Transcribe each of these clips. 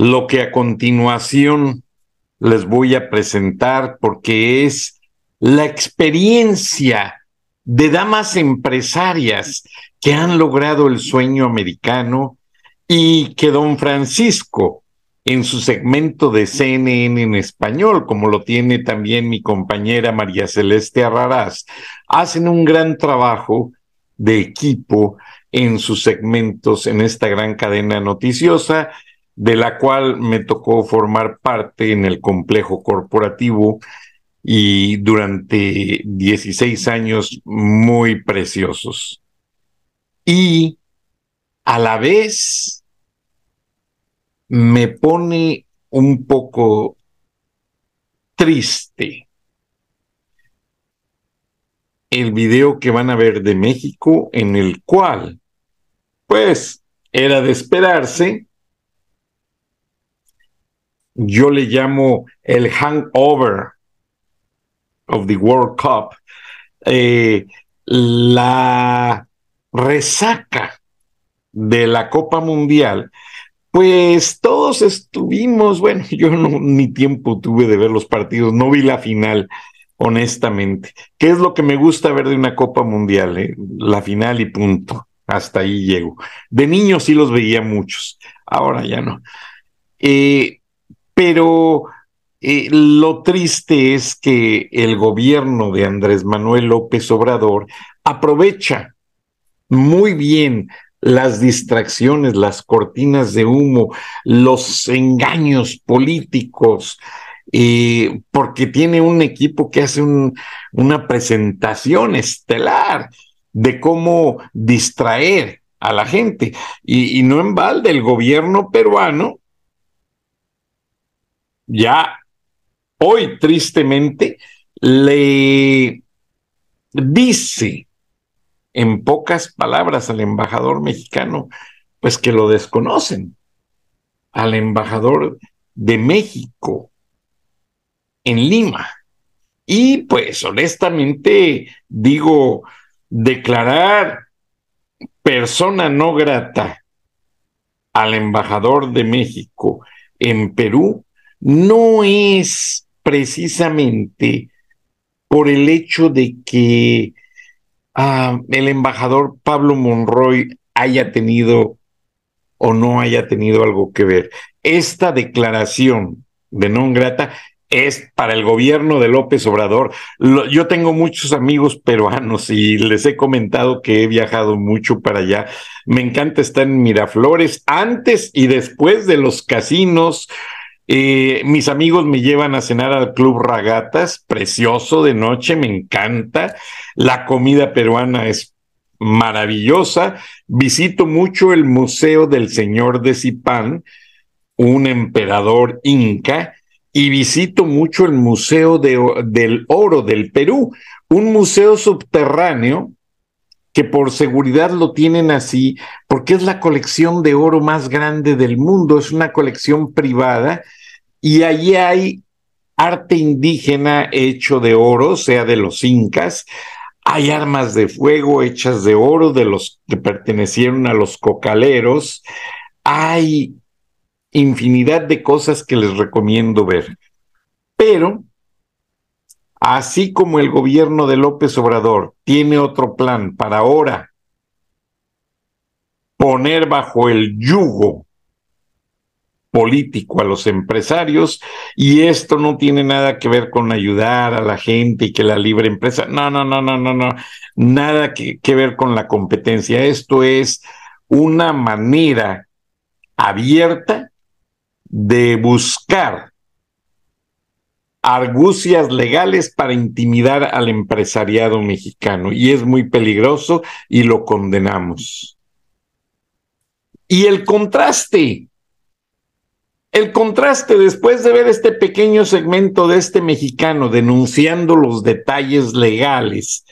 lo que a continuación les voy a presentar porque es la experiencia de damas empresarias que han logrado el sueño americano y que don Francisco en su segmento de CNN en español, como lo tiene también mi compañera María Celeste Arraraz, hacen un gran trabajo de equipo en sus segmentos en esta gran cadena noticiosa de la cual me tocó formar parte en el complejo corporativo y durante 16 años muy preciosos. Y a la vez me pone un poco triste el video que van a ver de México en el cual, pues, era de esperarse yo le llamo el hangover of the World Cup, eh, la resaca de la Copa Mundial, pues todos estuvimos, bueno, yo no, ni tiempo tuve de ver los partidos, no vi la final, honestamente. ¿Qué es lo que me gusta ver de una Copa Mundial? Eh? La final y punto. Hasta ahí llego. De niño sí los veía muchos, ahora ya no. Eh, pero eh, lo triste es que el gobierno de Andrés Manuel López Obrador aprovecha muy bien las distracciones, las cortinas de humo, los engaños políticos, eh, porque tiene un equipo que hace una presentación estelar de cómo distraer a la gente. Y, y no en balde el gobierno peruano ya hoy tristemente le dice en pocas palabras al embajador mexicano, pues que lo desconocen, al embajador de México en Lima. Y pues honestamente digo, declarar persona no grata al embajador de México en Perú no es precisamente por el hecho de que ah, el embajador Pablo Monroy haya tenido o no haya tenido algo que ver. Esta declaración de non grata es para el gobierno de López Obrador. yo tengo muchos amigos peruanos y les he comentado que he viajado mucho para allá. Me encanta estar en Miraflores antes y después de los casinos, eh, mis amigos me llevan a cenar al Club Ragatas, precioso de noche, me encanta. La comida peruana es maravillosa. Visito mucho el Museo del Señor de Zipán, un emperador inca, y visito mucho el Museo del Oro del Perú, un museo subterráneo que por seguridad lo tienen así, porque es la colección de oro más grande del mundo, es una colección privada y allí hay arte indígena hecho de oro, sea de los incas, hay armas de fuego hechas de oro de los que pertenecieron a los cocaleros, hay infinidad de cosas que les recomiendo ver. Pero, así como el gobierno de López Obrador tiene otro plan para ahora poner bajo el yugo político a los empresarios y esto no tiene nada que ver con ayudar a la gente y que la libre empresa, no, no, no, no, no, no, nada que, que ver con la competencia. Esto es una manera abierta de buscar argucias legales para intimidar al empresariado mexicano y es muy peligroso y lo condenamos. Y el contraste, el contraste después de ver este pequeño segmento de este mexicano denunciando los detalles legales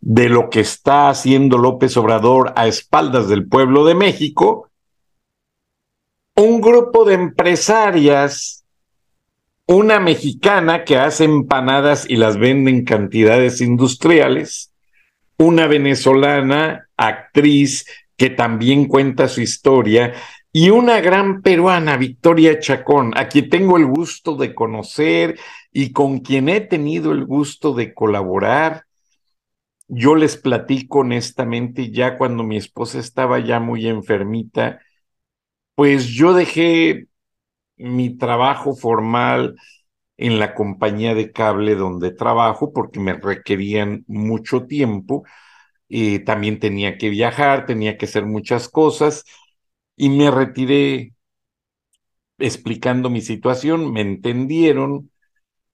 de lo que está haciendo López Obrador a espaldas del pueblo de México, un grupo de empresarias, una mexicana que hace empanadas y las vende en cantidades industriales, una venezolana, actriz, que también cuenta su historia, y una gran peruana, Victoria Chacón, a quien tengo el gusto de conocer y con quien he tenido el gusto de colaborar. Yo les platico honestamente, ya cuando mi esposa estaba ya muy enfermita, pues yo dejé mi trabajo formal en la compañía de cable donde trabajo porque me requerían mucho tiempo. y también tenía que viajar, tenía que hacer muchas cosas y me retiré explicando mi situación, me entendieron,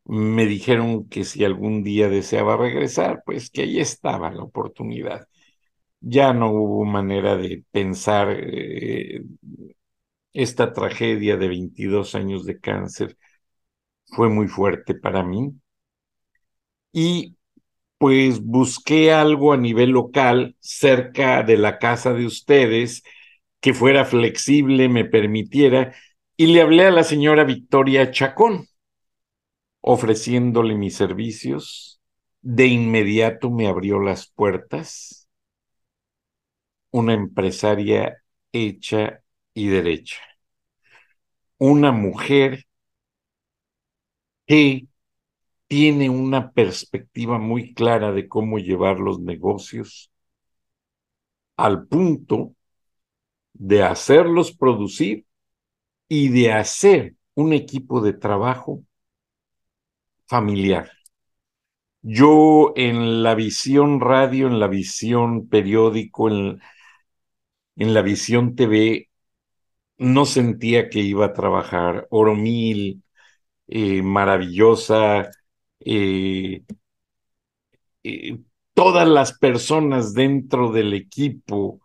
me dijeron que si algún día deseaba regresar, pues que ahí estaba la oportunidad. Ya no hubo manera de pensar eh, esta tragedia de 22 años de cáncer fue muy fuerte para mí. Y pues busqué algo a nivel local, cerca de la casa de ustedes, que fuera flexible, me permitiera, y le hablé a la señora Victoria Chacón, ofreciéndole mis servicios. De inmediato me abrió las puertas una empresaria hecha y derecha. Una mujer que tiene una perspectiva muy clara de cómo llevar los negocios al punto de hacerlos producir y de hacer un equipo de trabajo familiar. Yo en la visión radio, en la visión periódico, en, en la visión TV, no sentía que iba a trabajar. Oro Mil, eh, maravillosa, eh, eh, todas las personas dentro del equipo,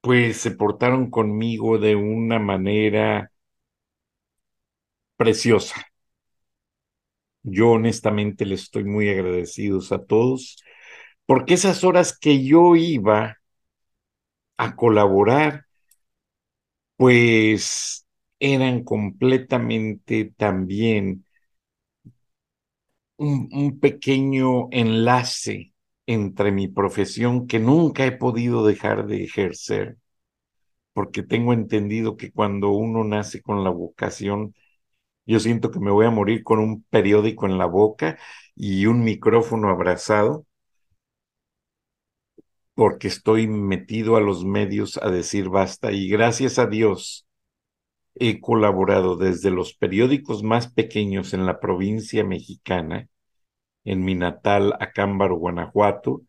pues se portaron conmigo de una manera preciosa. Yo honestamente les estoy muy agradecidos a todos, porque esas horas que yo iba a colaborar, pues eran completamente también un, pequeño enlace entre mi profesión que nunca he podido dejar de ejercer, porque tengo entendido que cuando uno nace con la vocación, yo siento que me voy a morir con un periódico en la boca y un micrófono abrazado, porque estoy metido a los medios a decir basta. Y gracias a Dios he colaborado desde los periódicos más pequeños en la provincia mexicana, en mi natal Acámbaro, Guanajuato,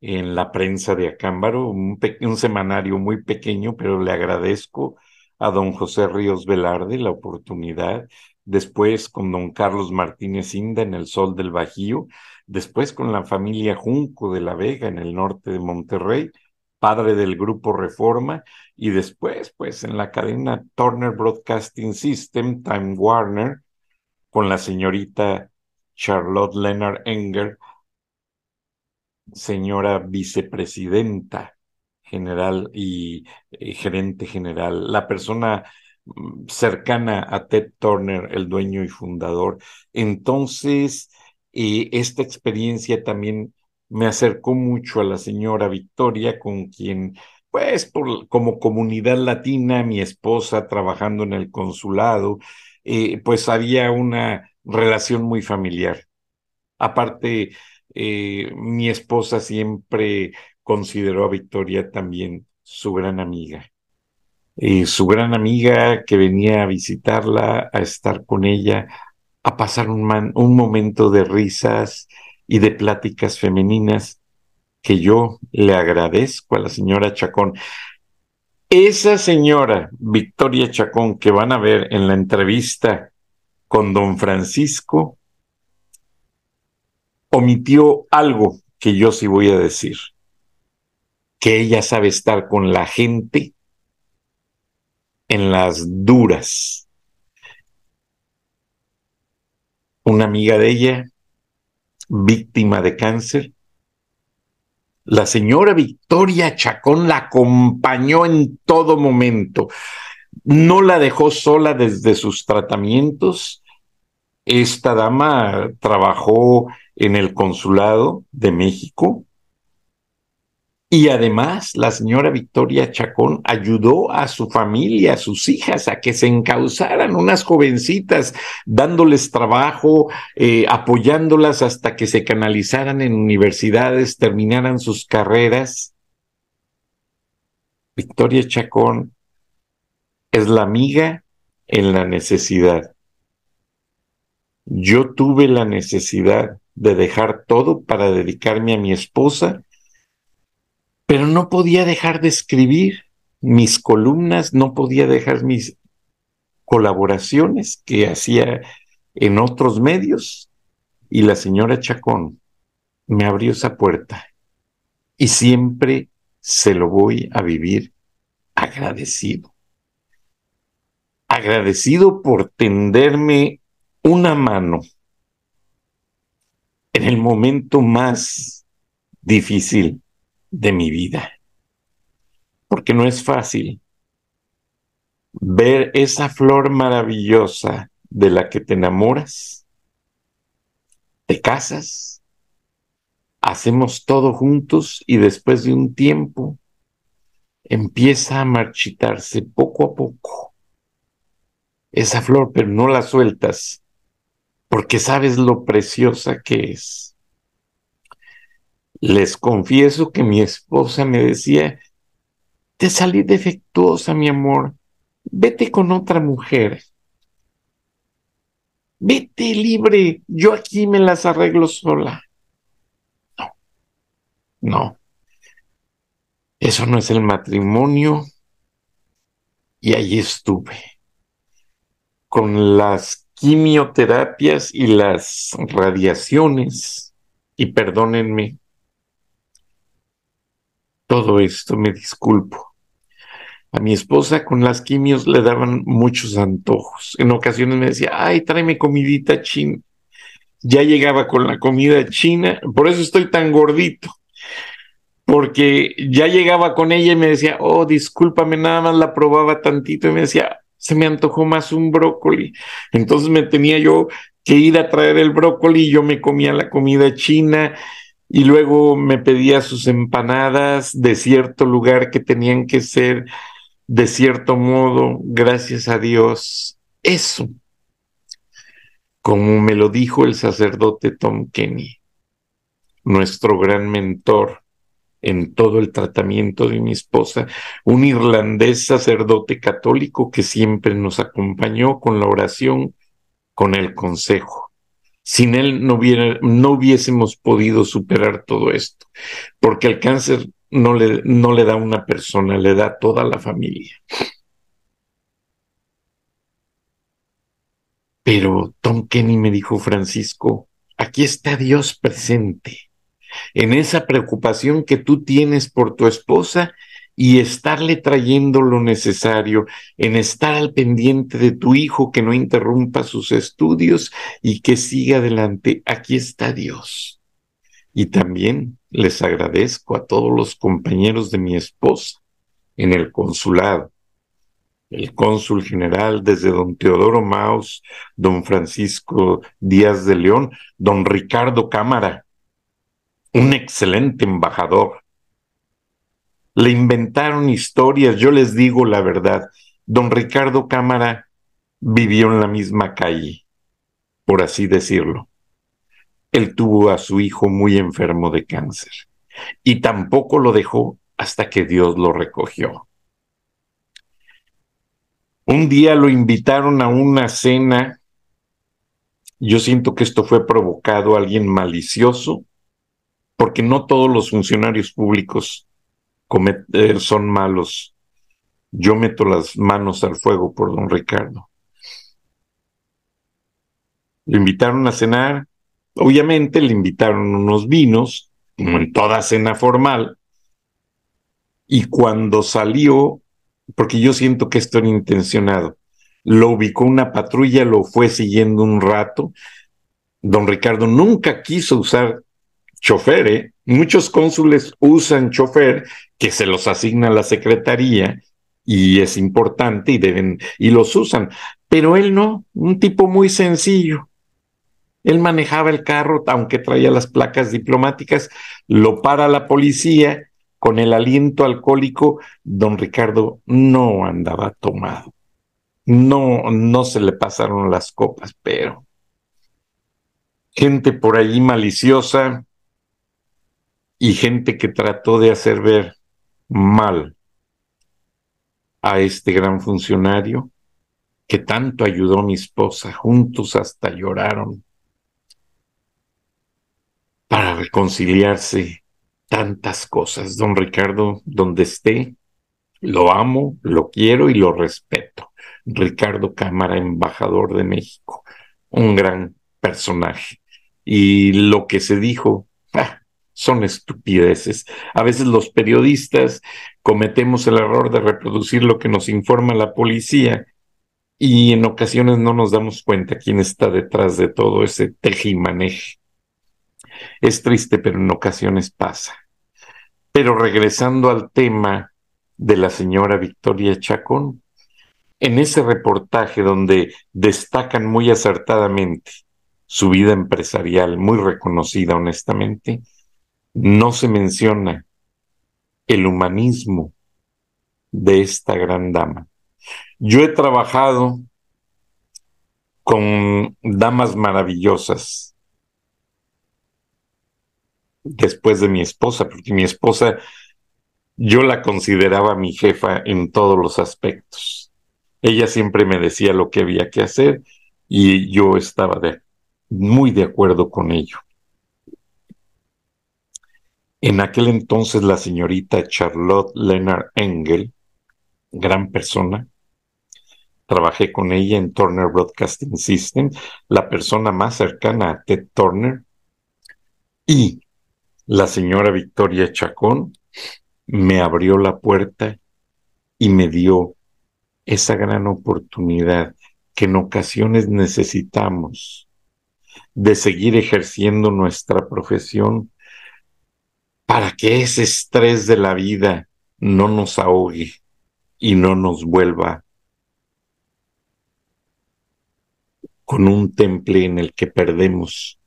en la prensa de Acámbaro, un, semanario muy pequeño, pero le agradezco a don José Ríos Velarde la oportunidad, después con don Carlos Martínez Inda en el Sol del Bajío, después con la familia Junco de la Vega en el norte de Monterrey, padre del grupo Reforma, y después, pues, en la cadena Turner Broadcasting System, Time Warner, con la señorita Charlotte Leonard Enger, señora vicepresidenta general y eh, gerente general, la persona mm, cercana a Ted Turner, el dueño y fundador. Entonces, y esta experiencia también me acercó mucho a la señora Victoria, con quien, pues, como comunidad latina, mi esposa trabajando en el consulado, eh, pues había una relación muy familiar. Aparte, eh, mi esposa siempre consideró a Victoria también su gran amiga. su gran amiga que venía a visitarla, a estar con ella, a pasar un, un momento de risas y de pláticas femeninas que yo le agradezco a la señora Chacón. Esa señora, Victoria Chacón, que van a ver en la entrevista con don Francisco, omitió algo que yo sí voy a decir, que ella sabe estar con la gente en las duras. Una amiga de ella, víctima de cáncer, la señora Victoria Chacón la acompañó en todo momento. No la dejó sola desde sus tratamientos. Esta dama trabajó en el consulado de México y además, la señora Victoria Chacón ayudó a su familia, a sus hijas, a que se encauzaran unas jovencitas, dándoles trabajo, eh, apoyándolas hasta que se canalizaran en universidades, terminaran sus carreras. Victoria Chacón es la amiga en la necesidad. Yo tuve la necesidad de dejar todo para dedicarme a mi esposa pero no podía dejar de escribir mis columnas, no podía dejar mis colaboraciones que hacía en otros medios y la señora Chacón me abrió esa puerta y siempre se lo voy a vivir agradecido. Agradecido por tenderme una mano en el momento más difícil de mi vida. Porque no es fácil ver esa flor maravillosa de la que te enamoras, te casas, hacemos todo juntos y después de un tiempo empieza a marchitarse poco a poco esa flor, pero no la sueltas porque sabes lo preciosa que es. Les confieso que mi esposa me decía, te salí defectuosa, mi amor, vete con otra mujer. Vete libre, yo aquí me las arreglo sola. No, no. Eso no es el matrimonio. Y ahí estuve, con las quimioterapias y las radiaciones. Y perdónenme, todo esto, me disculpo. A mi esposa con las quimios le daban muchos antojos. En ocasiones me decía, ay, tráeme comidita china. Ya llegaba con la comida china, por eso estoy tan gordito, porque ya llegaba con ella y me decía, oh, discúlpame, nada más la probaba tantito y me decía, se me antojó más un brócoli. Entonces me tenía yo que ir a traer el brócoli yo me comía la comida china y luego me pedía sus empanadas de cierto lugar que tenían que ser de cierto modo, gracias a Dios, eso, como me lo dijo el sacerdote Tom Kenny, nuestro gran mentor en todo el tratamiento de mi esposa, un irlandés sacerdote católico que siempre nos acompañó con la oración, con el consejo. Sin él no, no hubiésemos podido superar todo esto, porque el cáncer no le, no le da una persona, le da toda la familia. Pero Tom Kenny me dijo, Francisco, aquí está Dios presente. En esa preocupación que tú tienes por tu esposa y estarle trayendo lo necesario, en estar al pendiente de tu hijo que no interrumpa sus estudios y que siga adelante. Aquí está Dios. Y también les agradezco a todos los compañeros de mi esposa en el consulado, el cónsul general desde don Teodoro Maus, don Francisco Díaz de León, don Ricardo Cámara, un excelente embajador, le inventaron historias, yo les digo la verdad, don Ricardo Cámara vivió en la misma calle, por así decirlo. Él tuvo a su hijo muy enfermo de cáncer y tampoco lo dejó hasta que Dios lo recogió. Un día lo invitaron a una cena. Yo siento que esto fue provocado a alguien malicioso, porque no todos los funcionarios públicos eh, son malos. Yo meto las manos al fuego por don Ricardo. Le invitaron a cenar, obviamente le invitaron unos vinos, como en toda cena formal, y cuando salió, porque yo siento que esto era intencionado, lo ubicó una patrulla, lo fue siguiendo un rato. Don Ricardo nunca quiso usar chofer, ¿eh? muchos cónsules usan chofer que se los asigna la secretaría y es importante y deben y los usan, pero él no, un tipo muy sencillo. Él manejaba el carro, aunque traía las placas diplomáticas, lo para la policía con el aliento alcohólico. Don Ricardo no andaba tomado. No, no se le pasaron las copas, pero gente por allí maliciosa y gente que trató de hacer ver mal a este gran funcionario que tanto ayudó a mi esposa, juntos hasta lloraron para reconciliarse tantas cosas. Don Ricardo, donde esté, lo amo, lo quiero y lo respeto. Ricardo Cámara, embajador de México, un gran personaje. Y lo que se dijo, ah, son estupideces. A veces los periodistas cometemos el error de reproducir lo que nos informa la policía y en ocasiones no nos damos cuenta quién está detrás de todo ese tejimaneje. Es triste, pero en ocasiones pasa. Pero regresando al tema de la señora Victoria Chacón, en ese reportaje donde destacan muy acertadamente su vida empresarial, muy reconocida honestamente, no se menciona el humanismo de esta gran dama. Yo he trabajado con damas maravillosas después de mi esposa, porque mi esposa yo la consideraba mi jefa en todos los aspectos. Ella siempre me decía lo que había que hacer y yo estaba muy de acuerdo con ello. En aquel entonces la señorita Charlotte Leonard Engel, gran persona, trabajé con ella en Turner Broadcasting System, la persona más cercana a Ted Turner, y la señora Victoria Chacón me abrió la puerta y me dio esa gran oportunidad que en ocasiones necesitamos de seguir ejerciendo nuestra profesión para que ese estrés de la vida no nos ahogue y no nos vuelva con un temple en el que perdemos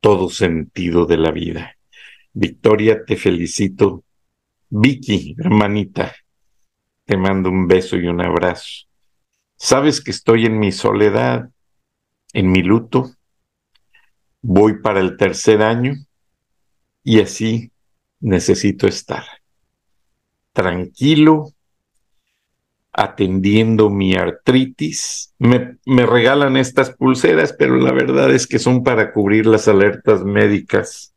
todo sentido de la vida. Victoria, te felicito. Vicky, hermanita, te mando un beso y un abrazo. Sabes que estoy en mi soledad, en mi luto. Voy para el tercer año y así necesito estar tranquilo, atendiendo mi artritis. Me, me, regalan estas pulseras, pero la verdad es que son para cubrir las alertas médicas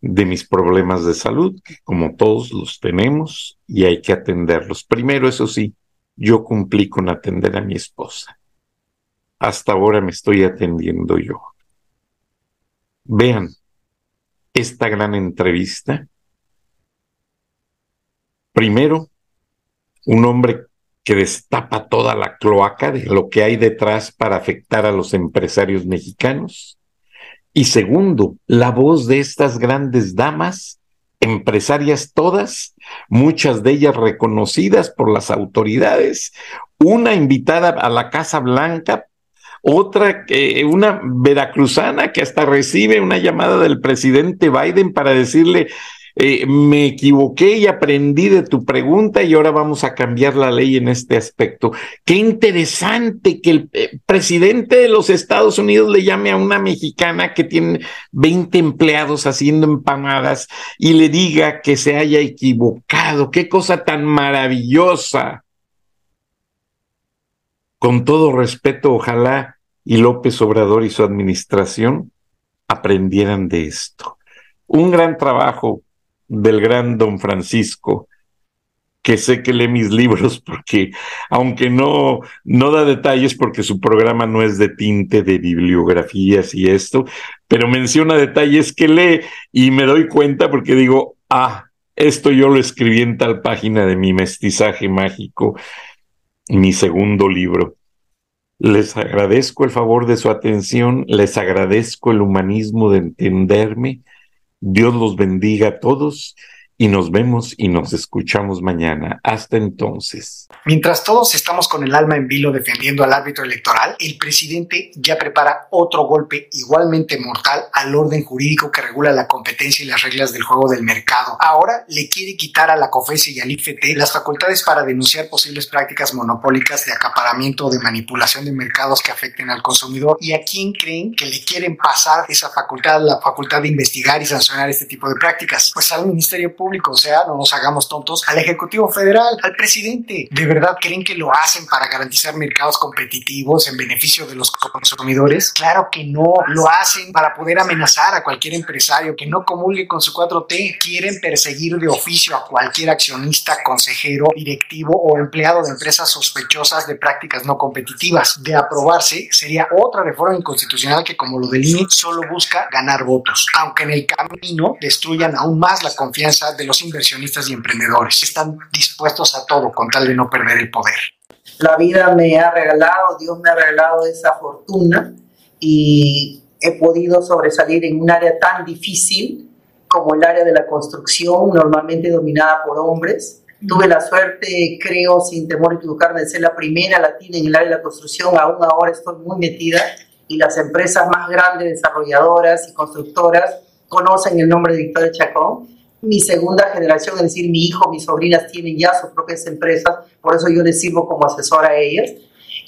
de mis problemas de salud, que como todos los tenemos y hay que atenderlos. Primero, eso sí, yo cumplí con atender a mi esposa. Hasta ahora me estoy atendiendo yo. Vean, esta gran entrevista. Primero, un hombre que destapa toda la cloaca de lo que hay detrás para afectar a los empresarios mexicanos. Y segundo, la voz de estas grandes damas, empresarias todas, muchas de ellas reconocidas por las autoridades, una invitada a la Casa Blanca otra, eh, una veracruzana que hasta recibe una llamada del presidente Biden para decirle, eh, me equivoqué y aprendí de tu pregunta y ahora vamos a cambiar la ley en este aspecto. Qué interesante que el eh, presidente de los Estados Unidos le llame a una mexicana que tiene 20 empleados haciendo empanadas y le diga que se haya equivocado. Qué cosa tan maravillosa. Con todo respeto, ojalá y López Obrador y su administración aprendieran de esto. Un gran trabajo del gran don Francisco, que sé que lee mis libros porque, aunque no, no da detalles porque su programa no es de tinte de bibliografías y esto, pero menciona detalles que lee y me doy cuenta porque digo, ah, esto yo lo escribí en tal página de mi mestizaje mágico, mi segundo libro. Les agradezco el favor de su atención, les agradezco el humanismo de entenderme. Dios los bendiga a todos y nos vemos y nos escuchamos mañana. Hasta entonces. Mientras todos estamos con el alma en vilo defendiendo al árbitro electoral, el presidente ya prepara otro golpe igualmente mortal al orden jurídico que regula la competencia y las reglas del juego del mercado. Ahora le quiere quitar a la COFESE y al IFT las facultades para denunciar posibles prácticas monopólicas de acaparamiento o de manipulación de mercados que afecten al consumidor. ¿Y a quién creen que le quieren pasar esa facultad, la facultad de investigar y sancionar este tipo de prácticas? Pues al Ministerio Público o sea, no nos hagamos tontos, al Ejecutivo Federal, al presidente. ¿De verdad creen que lo hacen para garantizar mercados competitivos en beneficio de los consumidores? Claro que no, lo hacen para poder amenazar a cualquier empresario que no comulgue con su 4T. Quieren perseguir de oficio a cualquier accionista, consejero, directivo o empleado de empresas sospechosas de prácticas no competitivas. De aprobarse, sería otra reforma inconstitucional que, como lo del INE, solo busca ganar votos, aunque en el camino destruyan aún más la confianza de los inversionistas y emprendedores. Están dispuestos a todo con tal de no perder el poder. La vida me ha regalado, Dios me ha regalado esa fortuna y he podido sobresalir en un área tan difícil como el área de la construcción, normalmente dominada por hombres. Tuve la suerte, creo, sin temor a equivocarme, de ser la primera latina en el área de la construcción. Aún ahora estoy muy metida y las empresas más grandes, desarrolladoras y constructoras conocen el nombre de Victoria Chacón mi segunda generación, es decir, mi hijo, mis sobrinas tienen ya sus propias empresas, por eso yo les sirvo como asesora a ellas.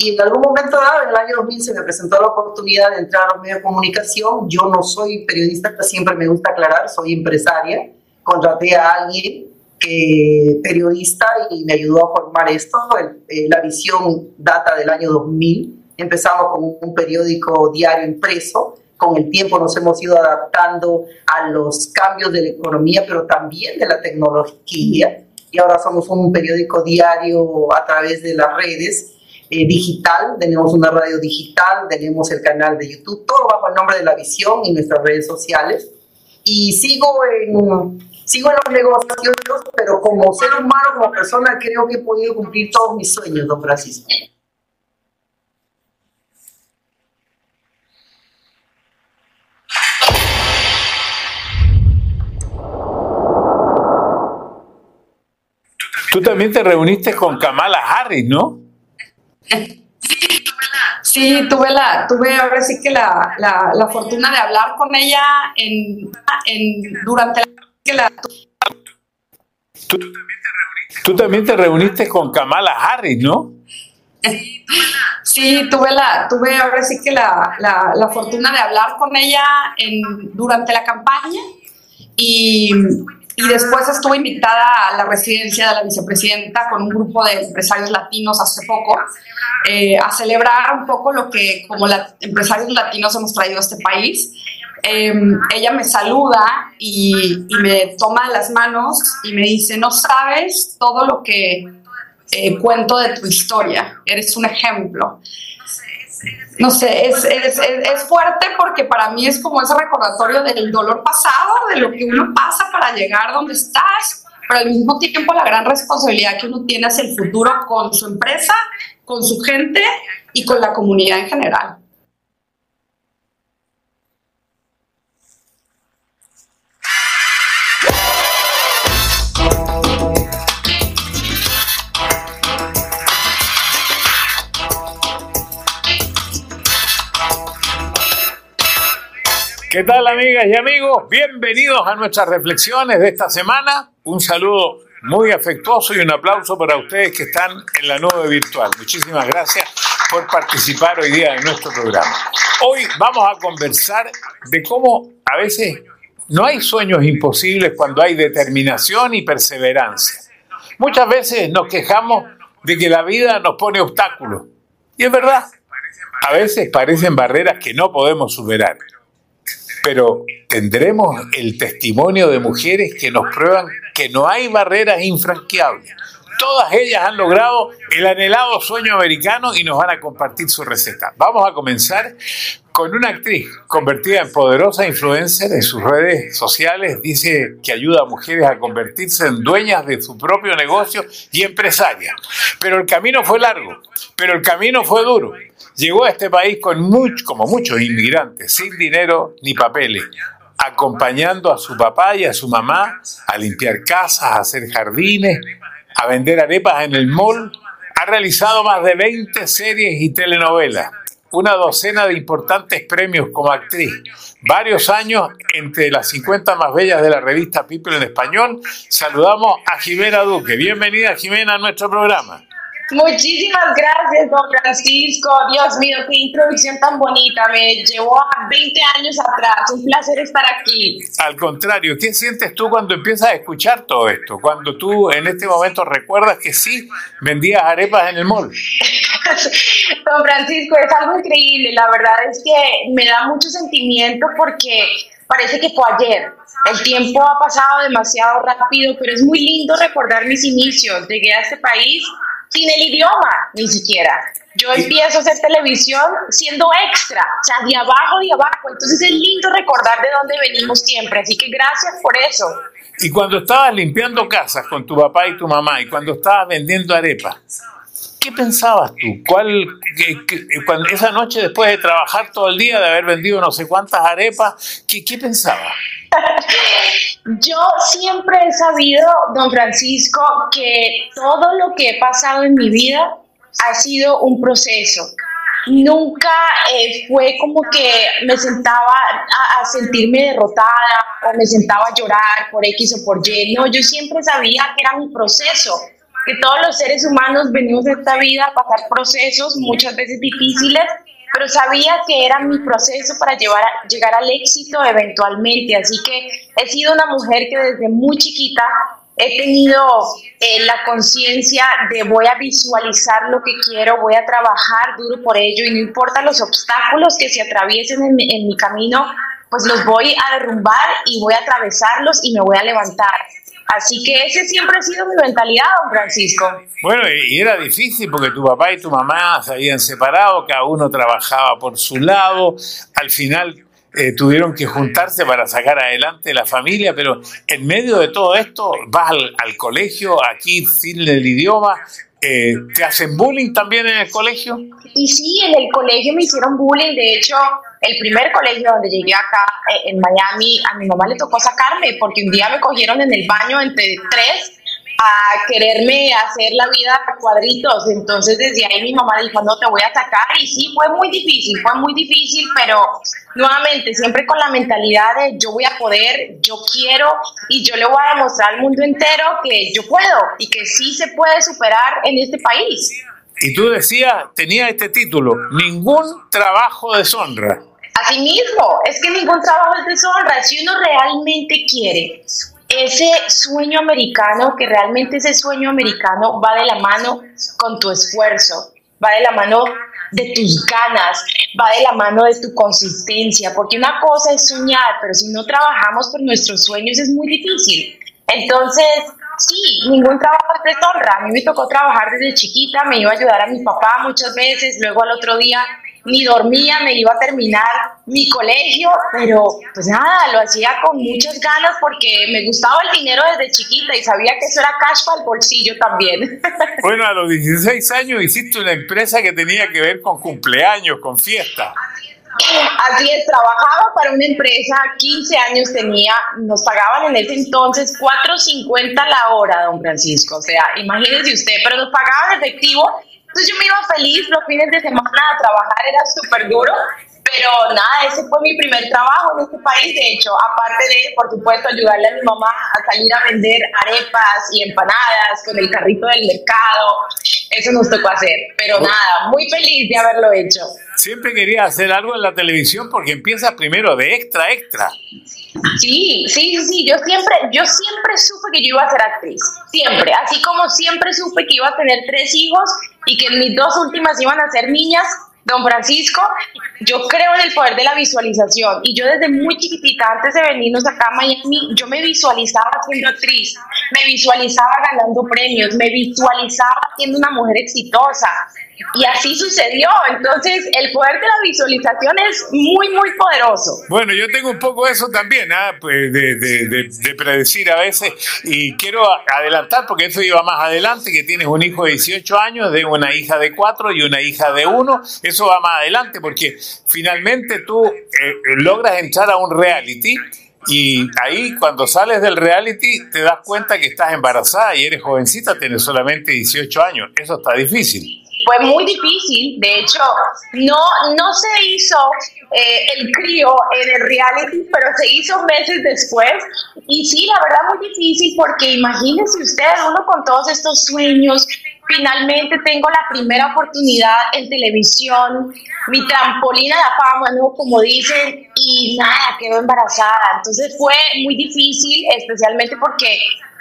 Y en algún momento dado, en el año 2000, se me presentó la oportunidad de entrar a los medios de comunicación. Yo no soy periodista, siempre me gusta aclarar, soy empresaria. Contraté a alguien que periodista y me ayudó a formar esto. Eh, la visión data del año 2000. Empezamos con un periódico diario impreso con el tiempo nos hemos ido adaptando a los cambios de la economía, pero también de la tecnología. Y ahora somos un periódico diario a través de las redes eh, digital, tenemos una radio digital, tenemos el canal de YouTube, todo bajo el nombre de La Visión y nuestras redes sociales. Y sigo en, sigo en los negocios, pero como ser humano, como persona, creo que he podido cumplir todos mis sueños, don Francisco. Tú también te reuniste con Kamala Harris, ¿no? Sí, tuve la, tuve ahora sí que la, la, fortuna de hablar con ella en, en durante la, Tú, también te reuniste con Kamala Harris, ¿no? Sí, tuve la, tuve ahora sí que la, la, la fortuna de hablar con ella en, durante la campaña y y después estuve invitada a la residencia de la vicepresidenta con un grupo de empresarios latinos hace poco eh, a celebrar un poco lo que como la, empresarios latinos hemos traído a este país. Em, ella me saluda y, me toma las manos y me dice, no sabes todo lo que eh, cuento de tu historia, eres un ejemplo no sé, es, es, es, fuerte porque para mí es como ese recordatorio del dolor pasado, de lo que uno pasa para llegar donde estás, pero al mismo tiempo la gran responsabilidad que uno tiene hacia el futuro con su empresa, con su gente y con la comunidad en general. ¿Qué tal amigas y amigos? Bienvenidos a nuestras reflexiones de esta semana. Un saludo muy afectuoso y un aplauso para ustedes que están en la nube virtual. Muchísimas gracias por participar hoy día en nuestro programa. Hoy vamos a conversar de cómo a veces no hay sueños imposibles cuando hay determinación y perseverancia. Muchas veces nos quejamos de que la vida nos pone obstáculos Y es verdad, a veces parecen barreras que no podemos superar, pero tendremos el testimonio de mujeres que nos prueban que no hay barreras infranqueables. Todas ellas han logrado el anhelado sueño americano y nos van a compartir su receta. Vamos a comenzar con una actriz convertida en poderosa influencer en sus redes sociales. Dice que ayuda a mujeres a convertirse en dueñas de su propio negocio y empresarias. Pero el camino fue largo, pero el camino fue duro. Llegó a este país con mucho, como muchos inmigrantes, sin dinero ni papeles, acompañando a su papá y a su mamá a limpiar casas, a hacer jardines, a vender arepas en el mall. Ha realizado más de 20 series y telenovelas una docena de importantes premios como actriz, varios años entre las 50 más bellas de la revista People en español. Saludamos a Jimena Duque. Bienvenida Jimena a nuestro programa. Muchísimas gracias, don Francisco. Dios mío, qué introducción tan bonita. Me llevó a 20 años atrás. Un placer estar aquí. Al contrario, ¿qué sientes tú cuando empiezas a escuchar todo esto? Cuando tú en este momento recuerdas que sí vendías arepas en el mall. don Francisco, es algo increíble. La verdad es que me da mucho sentimiento porque parece que fue ayer. El tiempo ha pasado demasiado rápido, pero es muy lindo recordar mis inicios. Llegué a este país sin el idioma, ni siquiera. Yo empiezo a hacer televisión siendo extra, o sea, de abajo, de abajo. Entonces es lindo recordar de dónde venimos siempre. Así que gracias por eso. Y cuando estabas limpiando casas con tu papá y tu mamá, y cuando estabas vendiendo arepas, ¿qué pensabas tú? ¿Cuál, cuando, esa noche después de trabajar todo el día, de haber vendido no sé cuántas arepas, ¿qué, qué pensabas? Yo siempre he sabido, don Francisco, que todo lo que he pasado en mi vida ha sido un proceso. Nunca eh, fue como que me sentaba a, sentirme derrotada o me sentaba a llorar por X o por Y. No, yo siempre sabía que era mi proceso, que todos los seres humanos venimos a esta vida a pasar procesos muchas veces difíciles pero sabía que era mi proceso para llevar llegar al éxito eventualmente. Así que he sido una mujer que desde muy chiquita he tenido eh, la conciencia de voy a visualizar lo que quiero, voy a trabajar duro por ello y no importa los obstáculos que se atraviesen en en mi camino, pues los voy a derrumbar y voy a atravesarlos y me voy a levantar. Así que ese siempre ha sido mi mentalidad, don Francisco. Bueno, y era difícil porque tu papá y tu mamá se habían separado, cada uno trabajaba por su lado, al final eh, tuvieron que juntarse para sacar adelante la familia, pero en medio de todo esto vas al, al colegio aquí sin el idioma, eh, ¿Te hacen bullying también en el colegio? Y sí, en el colegio me hicieron bullying. De hecho, el primer colegio donde llegué acá eh, en Miami, a mi mamá le tocó sacarme porque un día me cogieron en el baño entre tres a quererme hacer la vida a cuadritos. Entonces desde ahí mi mamá dijo, no, te voy a sacar. Y sí, fue muy difícil, fue muy difícil, pero nuevamente, siempre con la mentalidad de yo voy a poder, yo quiero y yo le voy a demostrar al mundo entero que yo puedo y que sí se puede superar en este país. Y tú decías, tenía este título, ningún trabajo deshonra. Asimismo, es que ningún trabajo es deshonra. Si uno realmente quiere ese sueño americano, que realmente ese sueño americano va de la mano con tu esfuerzo, va de la mano de tus ganas, va de la mano de tu consistencia, porque una cosa es soñar, pero si no trabajamos por nuestros sueños es muy difícil. Entonces, sí, ningún trabajo es deshonra. A mí me tocó trabajar desde chiquita, me iba a ayudar a mi papá muchas veces, luego al otro día ni dormía, me iba a terminar mi colegio, pero pues nada, lo hacía con muchas ganas porque me gustaba el dinero desde chiquita y sabía que eso era cash para el bolsillo también. Bueno, a los 16 años hiciste una empresa que tenía que ver con cumpleaños, con fiesta. Así es, trabajaba para una empresa, 15 años tenía, nos pagaban en ese entonces 4.50 la hora, don Francisco. O sea, imagínese usted, pero nos pagaban efectivo entonces yo me iba feliz los fines de semana a trabajar, era súper duro, pero nada, ese fue mi primer trabajo en este país. De hecho, aparte de, por supuesto, ayudarle a mi mamá a salir a vender arepas y empanadas con el carrito del mercado, eso nos tocó hacer. Pero nada, muy feliz de haberlo hecho. siempre quería hacer algo en la televisión porque empieza primero de extra, extra. Sí, sí, sí, yo siempre, yo siempre supe que yo iba a ser actriz, siempre, así como siempre supe que iba a tener tres hijos y que mis dos últimas iban a ser niñas, don Francisco, yo creo en el poder de la visualización. Y yo desde muy chiquitita, antes de venirnos acá a Miami, yo me visualizaba siendo actriz, me visualizaba ganando premios, me visualizaba siendo una mujer exitosa, y así sucedió. Entonces, el poder de la visualización es muy, muy poderoso. Bueno, yo tengo un poco eso también, ¿ah? pues de, de, predecir a veces. Y quiero adelantar, porque eso iba más adelante, que tienes un hijo de 18 años, de una hija de 4 y una hija de 1. Eso va más adelante, porque finalmente tú eh, logras entrar a un reality. Y ahí cuando sales del reality te das cuenta que estás embarazada y eres jovencita, tienes solamente 18 años. Eso está difícil fue muy difícil, de hecho, no, no se hizo eh, el crío en el reality, pero se hizo meses después. Y sí, la verdad muy difícil porque imagínense ustedes, uno con todos estos sueños, finalmente tengo la primera oportunidad en televisión, mi trampolina de fama, ¿no? como dicen, y nada, quedó embarazada. Entonces fue muy difícil, especialmente porque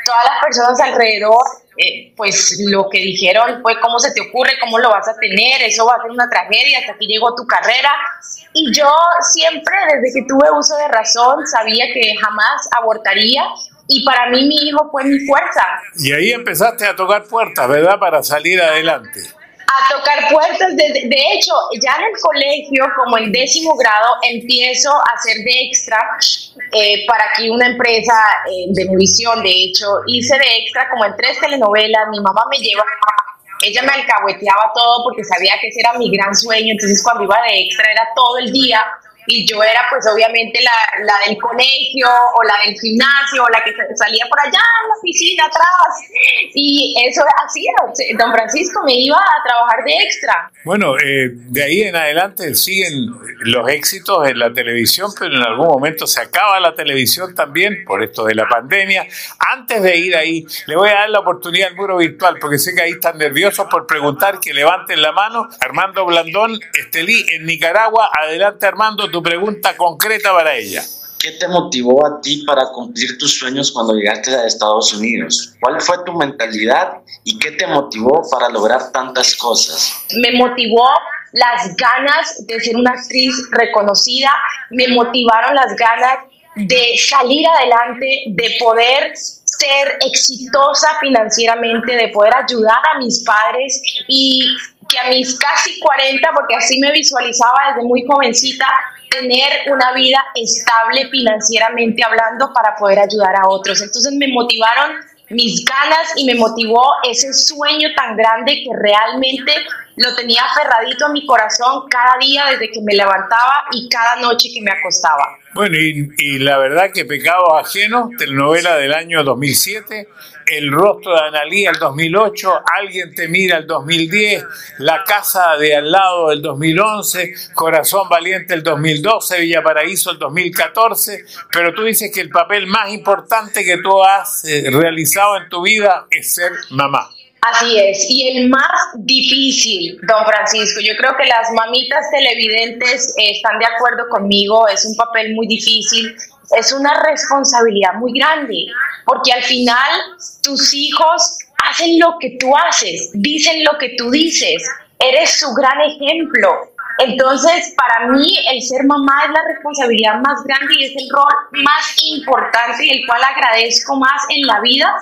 todas las personas alrededor eh, pues lo que dijeron fue cómo se te ocurre, cómo lo vas a tener, eso va a ser una tragedia, hasta aquí llegó tu carrera. Y yo siempre, desde que tuve uso de razón, sabía que jamás abortaría. Y para mí mi hijo fue mi fuerza. Y ahí empezaste a tocar puertas, ¿verdad? Para salir adelante a tocar puertas. De, de, hecho, ya en el colegio, como en décimo grado, empiezo a hacer de extra eh, para aquí una empresa eh, de televisión. De hecho, hice de extra como en tres telenovelas. Mi mamá me lleva ella me alcahueteaba todo porque sabía que ese era mi gran sueño, entonces cuando iba de extra era todo el día y yo era pues obviamente la, la, del colegio o la del gimnasio o la que salía por allá en la piscina atrás y eso hacía, don Francisco me iba a trabajar de extra. Bueno, eh, de ahí en adelante siguen los éxitos en la televisión, pero en algún momento se acaba la televisión también por esto de la pandemia. Antes de ir ahí, le voy a dar la oportunidad al muro virtual porque sé que ahí están nerviosos por preguntar que levanten la mano. Armando Blandón, Estelí en Nicaragua. Adelante Armando, pregunta concreta para ella. ¿Qué te motivó a ti para cumplir tus sueños cuando llegaste a Estados Unidos? ¿Cuál fue tu mentalidad y qué te motivó para lograr tantas cosas? Me motivó las ganas de ser una actriz reconocida, me motivaron las ganas de salir adelante, de poder ser exitosa financieramente, de poder ayudar a mis padres y que a mis casi 40, porque así me visualizaba desde muy jovencita, tener una vida estable financieramente hablando para poder ayudar a otros. Entonces me motivaron mis ganas y me motivó ese sueño tan grande que realmente lo tenía aferradito a mi corazón cada día desde que me levantaba y cada noche que me acostaba. Bueno, y, y la verdad que Pecado Ajeno, telenovela del año 2007, el rostro de Analía el 2008, Alguien te mira el 2010, La casa de al lado el 2011, Corazón valiente el 2012, Villa Paraíso el 2014, pero tú dices que el papel más importante que tú has eh, realizado en tu vida es ser mamá. Así es, y el más difícil, don Francisco, yo creo que las mamitas televidentes eh, están de acuerdo conmigo, es un papel muy difícil, es una responsabilidad muy grande, porque al final tus hijos hacen lo que tú haces, dicen lo que tú dices, eres su gran ejemplo. Entonces, para mí, el ser mamá es la responsabilidad más grande y es el rol más importante y el cual agradezco más en la vida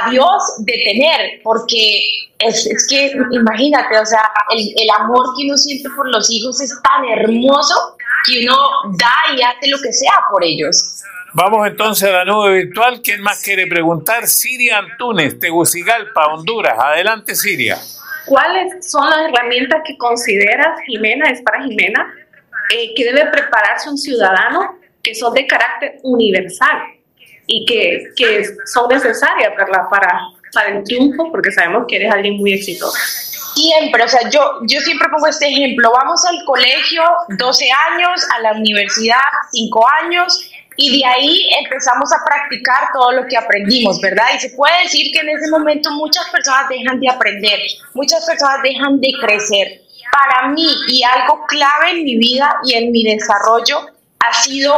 a Dios de tener, porque es, es que imagínate, o sea, el, el amor que uno siente por los hijos es tan hermoso que uno da y hace lo que sea por ellos. Vamos entonces a la nube virtual. ¿Quién más quiere preguntar? Siria Antunes, Tegucigalpa, Honduras. Adelante, Siria. ¿Cuáles son las herramientas que consideras, Jimena, es para Jimena, eh, que debe prepararse un ciudadano que son de carácter universal y que, que son necesarias para, para, para el triunfo, porque sabemos que eres alguien muy exitoso? Siempre, o sea, yo, yo siempre pongo este ejemplo, vamos al colegio 12 años, a la universidad 5 años y de ahí empezamos a practicar todo lo que aprendimos, ¿verdad? Y se puede decir que en ese momento muchas personas dejan de aprender, muchas personas dejan de crecer. para mí y algo clave en mi vida y en mi desarrollo ha sido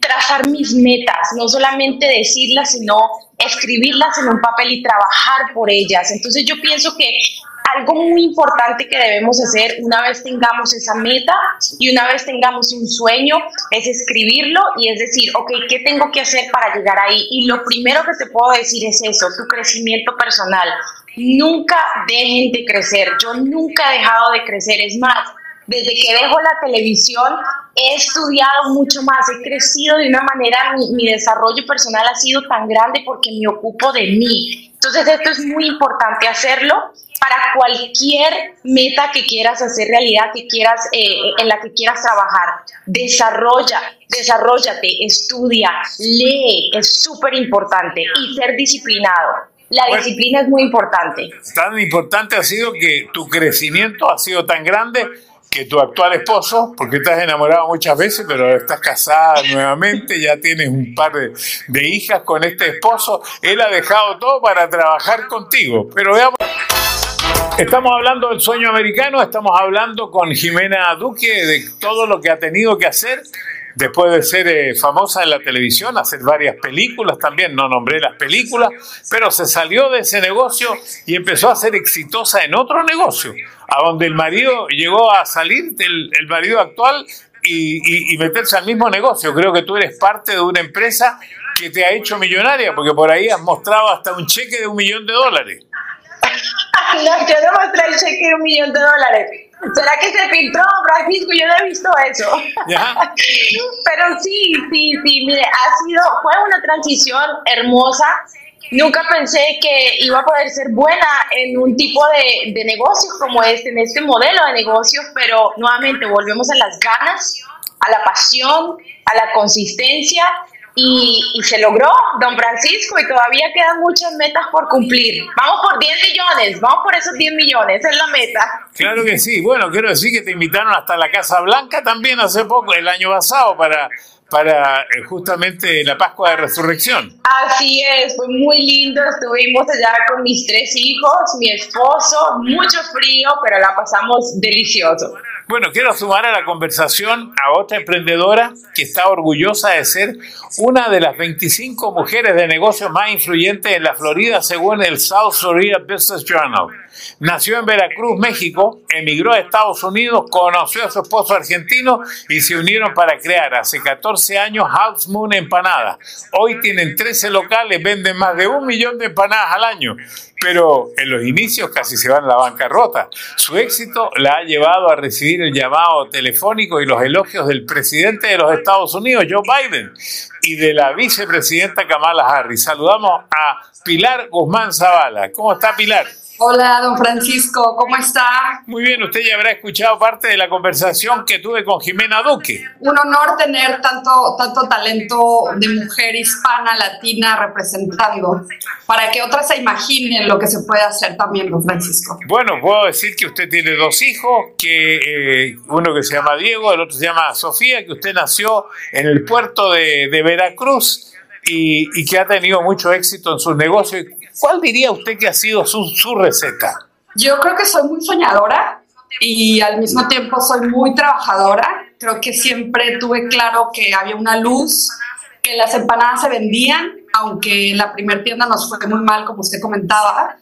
trazar mis metas, no solamente decirlas, sino escribirlas en un papel y trabajar por ellas. Entonces yo pienso que algo muy importante que debemos hacer una vez tengamos esa meta y una vez tengamos un sueño es escribirlo y es decir, ok, ¿qué tengo que hacer para llegar ahí? Y lo primero que te puedo decir es eso, tu crecimiento personal. Nunca dejen de crecer. Yo nunca he dejado de crecer. Es más, desde que dejo la televisión he estudiado mucho más, he crecido de una manera, mi, mi, desarrollo personal ha sido tan grande porque me ocupo de mí. Entonces esto es muy importante hacerlo para cualquier meta que quieras hacer realidad, que quieras, eh, en la que quieras trabajar. Desarrolla, desarrollate, estudia, lee, es súper importante y ser disciplinado. La disciplina es muy importante. Tan importante ha sido que tu crecimiento ha sido tan grande que tu actual esposo, porque estás enamorado muchas veces, pero estás casada nuevamente, ya tienes un par de, de, hijas con este esposo, él ha dejado todo para trabajar contigo. Pero veamos, estamos hablando del sueño americano, estamos hablando con Jimena Duque de todo lo que ha tenido que hacer después de ser eh, famosa en la televisión, hacer varias películas también, no nombré las películas, pero se salió de ese negocio y empezó a ser exitosa en otro negocio, a donde el marido llegó a salir, el, marido actual, y, y, meterse al mismo negocio. Creo que tú eres parte de una empresa que te ha hecho millonaria, porque por ahí has mostrado hasta un cheque de un millón de dólares. No, yo no mostré el cheque de un millón de dólares. ¿Será que se filtró, Francisco? Yo no he visto eso. ¿Ya? Pero sí, sí, sí, mire, ha sido, fue una transición hermosa. Nunca pensé que iba a poder ser buena en un tipo de, de negocios como este, en este modelo de negocios, pero nuevamente volvemos a las ganas, a la pasión, a la consistencia y, y, se logró, don Francisco, y todavía quedan muchas metas por cumplir. Vamos por 10 millones, vamos por esos 10 millones, esa es la meta. Claro que sí, bueno, quiero decir que te invitaron hasta la Casa Blanca también hace poco, el año pasado, para, para justamente la Pascua de Resurrección. Así es, fue muy lindo, estuvimos allá con mis tres hijos, mi esposo, mucho frío, pero la pasamos delicioso. Bueno, quiero sumar a la conversación a otra emprendedora que está orgullosa de ser una de las 25 mujeres de negocios más influyentes en la Florida según el South Florida Business Journal. Nació en Veracruz, México, emigró a Estados Unidos, conoció a su esposo argentino y se unieron para crear hace 14 años House Moon Empanadas. Hoy tienen 13 locales, venden más de un millón de empanadas al año pero en los inicios casi se van a la bancarrota. Su éxito la ha llevado a recibir el llamado telefónico y los elogios del presidente de los Estados Unidos, Joe Biden, y de la vicepresidenta Kamala Harris. Saludamos a Pilar Guzmán Zavala. ¿Cómo está Pilar? Hola, don Francisco, ¿cómo está? Muy bien, usted ya habrá escuchado parte de la conversación que tuve con Jimena Duque. Un honor tener tanto, tanto talento de mujer hispana, latina representando, para que otras se imaginen lo que se puede hacer también, don Francisco. Bueno, puedo decir que usted tiene dos hijos, que eh, uno que se llama Diego, el otro se llama Sofía, que usted nació en el puerto de, de Veracruz. Y, que ha tenido mucho éxito en sus negocios. ¿Cuál diría usted que ha sido su, receta? Yo creo que soy muy soñadora y al mismo tiempo soy muy trabajadora. Creo que siempre tuve claro que había una luz, que las empanadas se vendían, aunque en la primera tienda nos fue muy mal, como usted comentaba.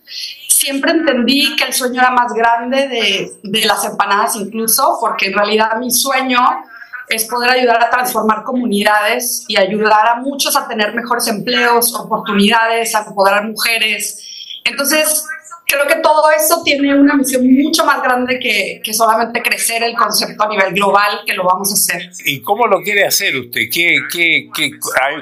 Siempre entendí que el sueño era más grande de, de las empanadas incluso, porque en realidad mi sueño es poder ayudar a transformar comunidades y ayudar a muchos a tener mejores empleos, oportunidades, a empoderar mujeres. Entonces, creo que todo eso tiene una misión mucho más grande que, que, solamente crecer el concepto a nivel global, que lo vamos a hacer. ¿Y cómo lo quiere hacer usted? ¿Qué, qué, qué,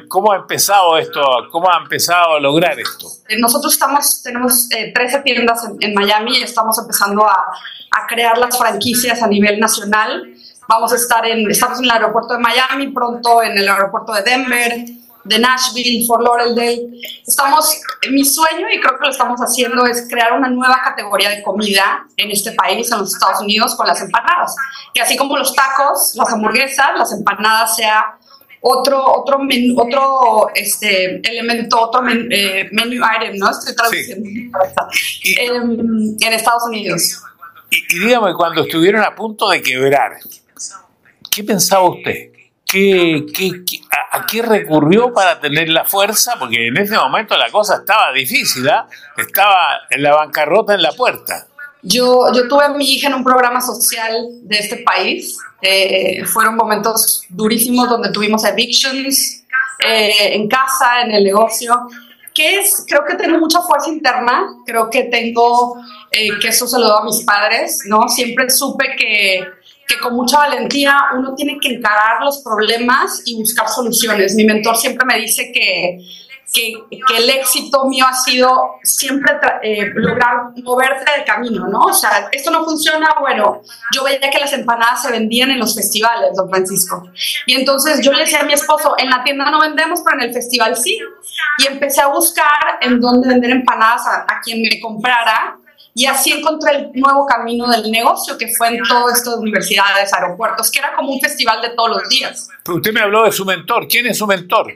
¿Cómo ha empezado esto? ¿Cómo ha empezado a lograr esto? Nosotros estamos, tenemos eh, 13 tiendas en, en, Miami y estamos empezando a, a crear las franquicias a nivel nacional. Vamos a estar en, estamos en el aeropuerto de Miami, pronto en el aeropuerto de Denver, de Nashville, Fort Lauderdale. Estamos, mi sueño, y creo que lo estamos haciendo, es crear una nueva categoría de comida en este país, en los Estados Unidos, con las empanadas. Que así como los tacos, las hamburguesas, las empanadas sea otro, otro, men, otro este, elemento, otro men, eh, menu item, ¿no? Estoy traduciendo. Sí. En, en Estados Unidos. Y, y dígame, cuando estuvieron a punto de quebrar, ¿qué pensaba usted? ¿Qué, qué, qué- a, a qué recurrió para tener la fuerza? Porque en ese momento la cosa estaba difícil, ¿ah? Estaba en la bancarrota en la puerta. Yo, yo tuve a mi hija en un programa social de este país. Eh, fueron momentos durísimos donde tuvimos evictions eh, en casa, en el negocio. Que es, creo que tengo mucha fuerza interna. Creo que tengo, eh, que eso se lo doy a mis padres, ¿no? Siempre supe que, que con mucha valentía uno tiene que encarar los problemas y buscar soluciones. Mi mentor siempre me dice que, que, el éxito mío ha sido siempre eh, lograr moverte del camino, ¿no? O sea, esto no funciona, bueno, yo veía que las empanadas se vendían en los festivales, don Francisco. Y entonces yo le decía a mi esposo, en la tienda no vendemos, pero en el festival sí. Y empecé a buscar en dónde vender empanadas a, a quien me comprara. Y así encontré el nuevo camino del negocio, que fue en todo esto de universidades, aeropuertos, que era como un festival de todos los días. Pero usted me habló de su mentor. ¿Quién es su mentor?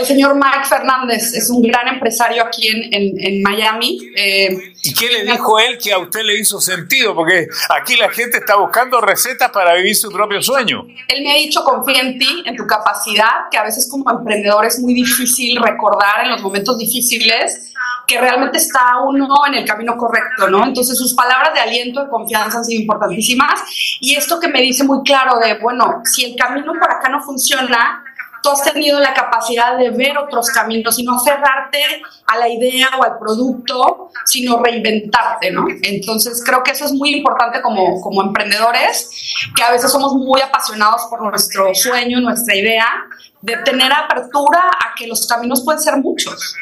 El señor Mike Fernández es un gran empresario aquí en, en- en Miami. eh, ¿Y qué le dijo él que a usted le hizo sentido? Porque aquí la gente está buscando recetas para vivir su propio sueño. él me ha dicho, confía en ti, en tu capacidad, que a veces como emprendedor es muy difícil recordar en los momentos difíciles que realmente está uno en el camino correcto, ¿no? Entonces sus palabras de aliento y confianza han sido importantísimas. Y esto que me dice muy claro de, bueno, si el camino por acá no funciona, tú has tenido la capacidad de ver otros caminos y no aferrarte a la idea o al producto, sino reinventarte, ¿no? Entonces creo que eso es muy importante como, como emprendedores, que a veces somos muy apasionados por nuestro sueño, nuestra idea, de tener apertura a que los caminos pueden ser muchos.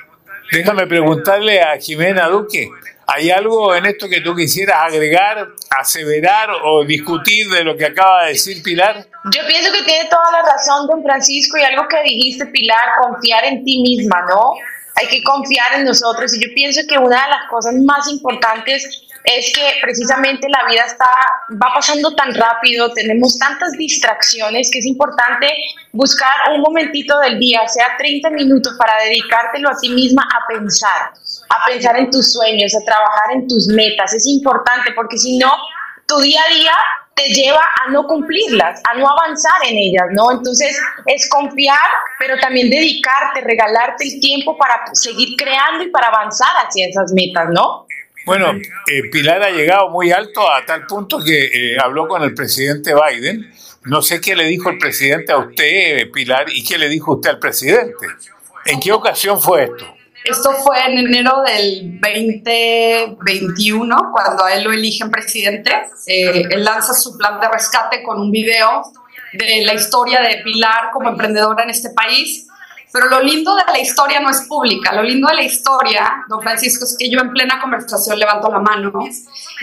Déjame preguntarle a Jimena Duque, ¿hay algo en esto que tú quisieras agregar, aseverar o discutir de lo que acaba de decir Pilar? Yo pienso que tiene toda la razón, don Francisco, y algo que dijiste, Pilar, confiar en ti misma, ¿no? Hay que confiar en nosotros. Y yo pienso que una de las cosas más importantes es que precisamente la vida está, va pasando tan rápido, tenemos tantas distracciones que es importante buscar un momentito del día, sea 30 minutos, para dedicártelo a ti misma a pensar, a pensar en tus sueños, a trabajar en tus metas. Es importante porque si no, tu día a día te lleva a no cumplirlas, a no avanzar en ellas, ¿no? Entonces es confiar, pero también dedicarte, regalarte el tiempo para seguir creando y para avanzar hacia esas metas, ¿no? Bueno, eh, Pilar ha llegado muy alto a tal punto que eh, habló con el presidente Biden. No sé qué le dijo el presidente a usted, eh, Pilar, y qué le dijo usted al presidente. ¿En qué ocasión fue esto? Esto fue en enero del 2021, cuando a él lo eligen presidente. Eh, él lanza su plan de rescate con un video de la historia de Pilar como emprendedora en este país. Pero lo lindo de la historia no es pública. Lo lindo de la historia, don Francisco, es que yo en plena conversación levanto la mano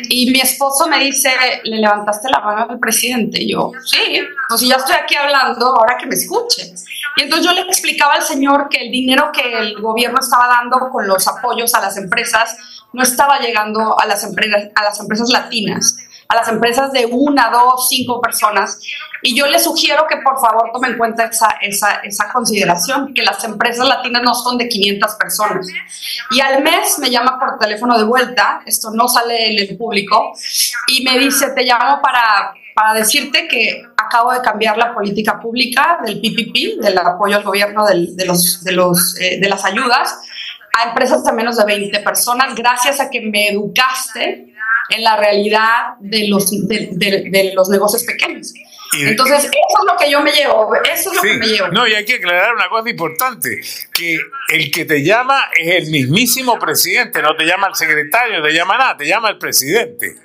y mi esposo me dice, ¿le levantaste la mano al presidente? Y yo, sí, pues si ya estoy aquí hablando, ahora que me escuche. Y entonces yo le explicaba al señor que el dinero que el gobierno estaba dando con los apoyos a las empresas no estaba llegando a las empresas, a las empresas latinas, a las empresas de una, dos, cinco personas. Y yo le sugiero que por favor tomen en cuenta esa, esa, esa consideración, que las empresas latinas no son de 500 personas. Y al mes me llama por teléfono de vuelta, esto no sale en el público, y me dice, te llamo para, para decirte que acabo de cambiar la política pública del PPP, del apoyo al gobierno del- de, los, de, los, eh, de las ayudas, a empresas de menos de 20 personas, gracias a que me educaste en la realidad de los, de, de- de los negocios pequeños. Entonces, eso es lo que yo me llevo, eso es lo Sí, que me llevo. no, y hay que aclarar una cosa importante, que el que te llama es el mismísimo presidente, no te llama el secretario, no te llama nada, te llama el presidente.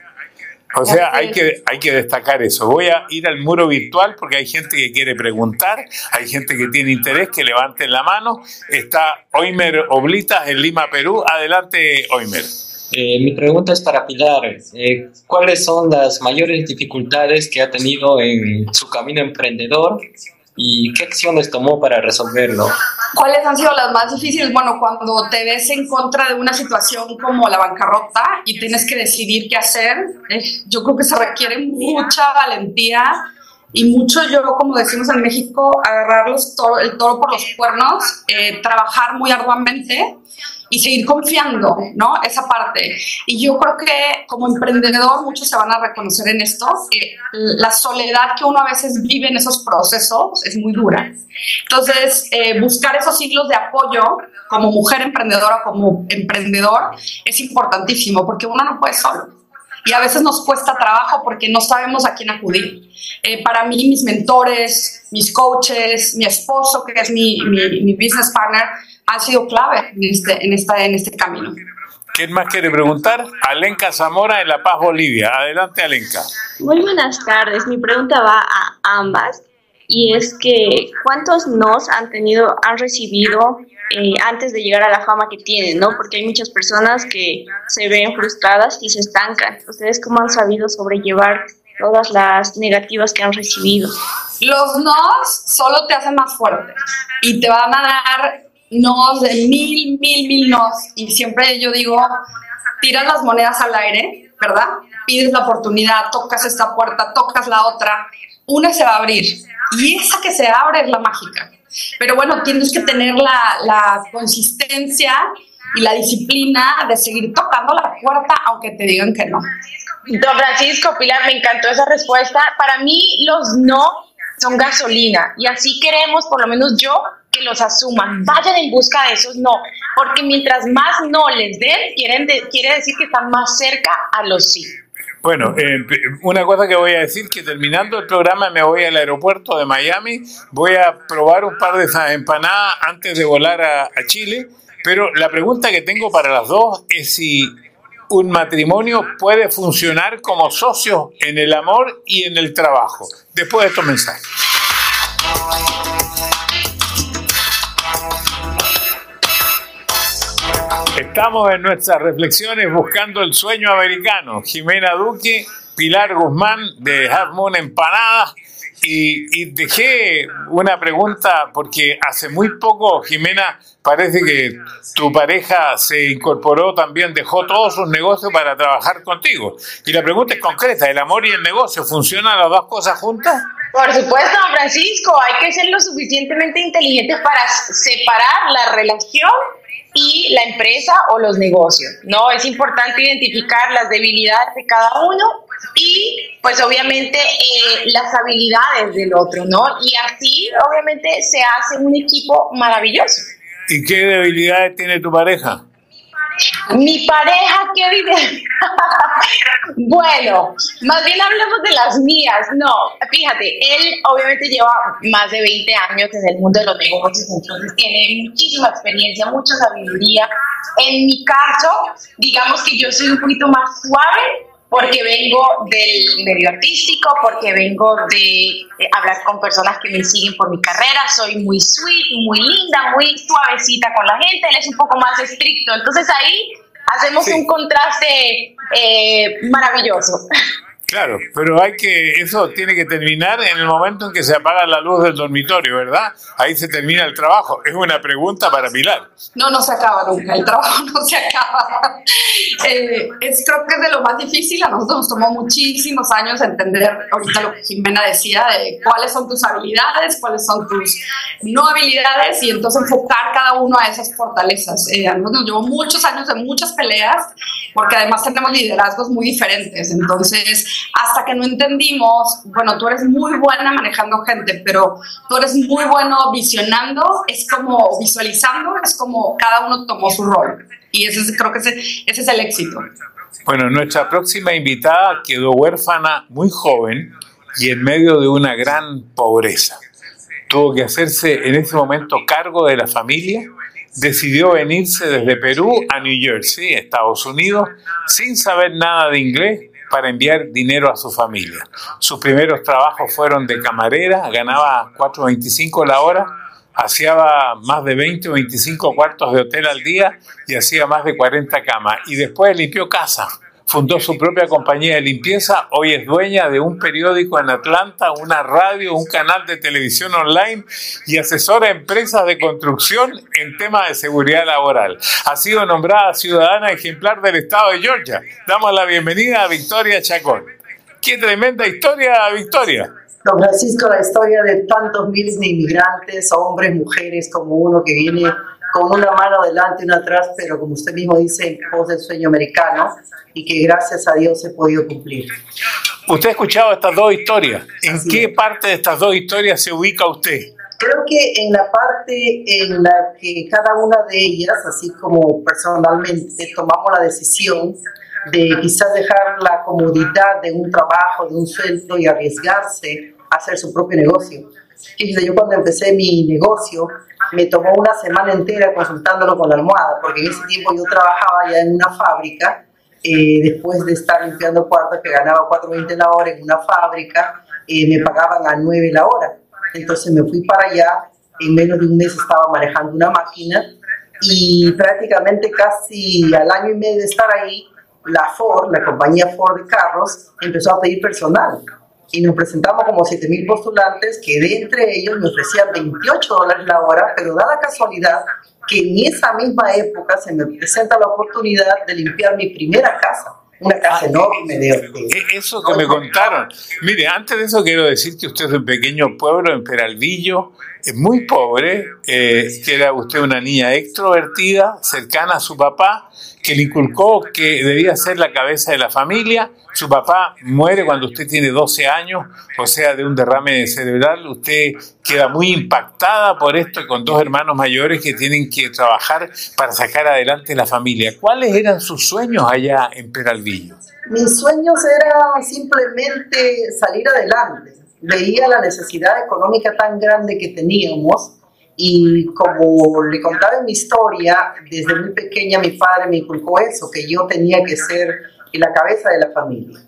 O sea, hay que, hay que destacar eso. Voy a ir al muro virtual porque hay gente que quiere preguntar, hay gente que tiene interés, que levanten la mano. Está Oimer Oblitas en Lima, Perú. Adelante, Oimer. Eh, mi pregunta es para Pilar. Eh, ¿Cuáles son las mayores dificultades que ha tenido en su camino emprendedor y qué acciones tomó para resolverlo? ¿Cuáles han sido las más difíciles? Bueno, cuando te ves en contra de una situación como la bancarrota y tienes que decidir qué hacer, eh, yo creo que se requiere mucha valentía y mucho yo, como decimos en México, agarrar los toro, el toro por los cuernos, eh, trabajar muy arduamente y seguir confiando, ¿no? Esa parte. Y yo creo que como emprendedor muchos se van a reconocer en esto, que la soledad que uno a veces vive en esos procesos es muy dura. Entonces, eh, buscar esos ciclos de apoyo como mujer emprendedora, como emprendedor, es importantísimo porque uno no puede solo. Y a veces nos cuesta trabajo porque no sabemos a quién acudir. Eh, para mí, mis mentores, mis coaches, mi esposo, que es mi, mi, mi business partner, han sido clave en este, en esta, en este camino. ¿Quién más quiere preguntar? Alenka Zamora en La Paz, Bolivia. Adelante, Alenka. Muy buenas tardes. Mi pregunta va a ambas y es que ¿cuántos nos han tenido, han recibido eh, antes de llegar a la fama que tienen, ¿no? Porque hay muchas personas que se ven frustradas y se estancan. ¿Ustedes cómo han sabido sobrellevar todas las negativas que han recibido? Los nos solo te hacen más fuerte y te van a dar nos de mil, mil, mil nos. Y siempre yo digo, tiras las monedas al aire, ¿verdad? Pides la oportunidad, tocas esta puerta, tocas la otra, una se va a abrir. Y esa que se abre es la mágica. Pero bueno, tienes que tener la, la consistencia y la disciplina de seguir tocando la puerta aunque te digan que no. Don Francisco, Pilar, me encantó esa respuesta. Para mí los no son gasolina y así queremos, por lo menos yo, que los asuman. Vayan en busca de esos no, porque mientras más no les den, quieren quiere decir que están más cerca a los sí. Bueno, eh, una cosa que voy a decir, que terminando el programa me voy al aeropuerto de Miami, voy a probar un par de esas empanadas antes de volar a, a Chile, pero la pregunta que tengo para las dos es si un matrimonio puede funcionar como socios en el amor y en el trabajo. Después de estos mensajes. Estamos en nuestras reflexiones buscando el sueño americano. Jimena Duque, Pilar Guzmán de Half Moon Empanadas. Y, y, dejé una pregunta porque hace muy poco, Jimena, parece que tu pareja se incorporó también, dejó todos sus negocios para trabajar contigo. Y la pregunta es concreta, ¿el amor y el negocio funcionan las dos cosas juntas? Por supuesto, Francisco, hay que ser lo suficientemente inteligentes para separar la relación y la empresa o los negocios, ¿no? Es importante identificar las debilidades de cada uno y pues obviamente eh, las habilidades del otro, ¿no? Y así obviamente se hace un equipo maravilloso. ¿Y qué debilidades tiene tu pareja? Mi pareja, ¿qué vive? bueno, más bien hablemos de las mías. No, fíjate, él obviamente lleva más de 20 años en el mundo de los negocios, entonces tiene muchísima experiencia, mucha sabiduría. En mi caso, digamos que yo soy un poquito más suave porque vengo del medio artístico, porque vengo de, hablar con personas que me siguen por mi carrera, soy muy sweet, muy linda, muy suavecita con la gente, él es un poco más estricto, entonces ahí hacemos un contraste eh, maravilloso. Claro, pero hay que, eso tiene que terminar en el momento en que se apaga la luz del dormitorio, ¿verdad? Ahí se termina el trabajo. Es una pregunta para Pilar. No, no se acaba nunca, el trabajo no se acaba. Eh, es, creo que es de lo más difícil, a nosotros nos tomó muchísimos años entender ahorita lo que Jimena decía, de cuáles son tus habilidades, cuáles son tus no habilidades y entonces enfocar cada uno a esas fortalezas. Eh, a nosotros nos llevó muchos años de muchas peleas, porque además tenemos liderazgos muy diferentes, entonces hasta que no entendimos, bueno, tú eres muy buena manejando gente, pero tú eres muy bueno visionando, es como visualizando, es como cada uno tomó su rol. Y ese, creo que ese, ese es el éxito. Bueno, nuestra próxima invitada quedó huérfana muy joven y en medio de una gran pobreza. Tuvo que hacerse en ese momento cargo de la familia decidió venirse desde Perú a New Jersey, Estados Unidos, sin saber nada de inglés para enviar dinero a su familia. Sus primeros trabajos fueron de camarera, ganaba 4.25 la hora, hacía más de 20 o 25 cuartos de hotel al día y hacía más de 40 camas. Y después limpió casa fundó su propia compañía de limpieza, hoy es dueña de un periódico en Atlanta, una radio, un canal de televisión online y asesora a empresas de construcción en temas de seguridad laboral. Ha sido nombrada ciudadana ejemplar del estado de Georgia. Damos la bienvenida a Victoria Chacón. ¡Qué tremenda historia, Victoria! Don Francisco, la historia de tantos miles de inmigrantes, hombres, mujeres, como uno que viene con una mano adelante y una atrás, pero como usted mismo dice, en pos del sueño americano y que gracias a Dios ha podido cumplir. Usted ha escuchado estas dos historias. ¿En qué parte de estas dos historias se ubica usted? Creo que en la parte en la que cada una de ellas, así como personalmente, tomamos la decisión de quizás dejar la comodidad de un trabajo, de un sueldo y arriesgarse a hacer su propio negocio. Yo cuando empecé mi negocio me tomó una semana entera consultándolo con la almohada, porque en ese tiempo yo trabajaba ya en una fábrica, eh, después de estar limpiando cuartos que ganaba 4.20 la hora en una fábrica, eh, me pagaban a 9 la hora. Entonces me fui para allá, en menos de un mes estaba manejando una máquina y prácticamente casi al año y medio de estar ahí, la Ford, la compañía Ford de carros, empezó a pedir personal. Y nos presentamos como 7.000 postulantes, que de entre ellos me ofrecían 28 dólares la hora, pero da la casualidad que en esa misma época se me presenta la oportunidad de limpiar mi primera casa una casa enorme de Eso que me contaron. Mire, antes de eso quiero decir que usted es de un pequeño pueblo en Peralvillo, es muy pobre, eh, que era usted una niña extrovertida, cercana a su papá, que le inculcó que debía ser la cabeza de la familia. Su papá muere cuando usted tiene 12 años, o sea, de un derrame cerebral. Usted queda muy impactada por esto con dos hermanos mayores que tienen que trabajar para sacar adelante la familia. ¿Cuáles eran sus sueños allá en Peralvillo? Mis sueños eran simplemente salir adelante. Veía la necesidad económica tan grande que teníamos y como le contaba en mi historia, desde muy pequeña mi padre me inculcó eso, que yo tenía que ser la cabeza de la familia.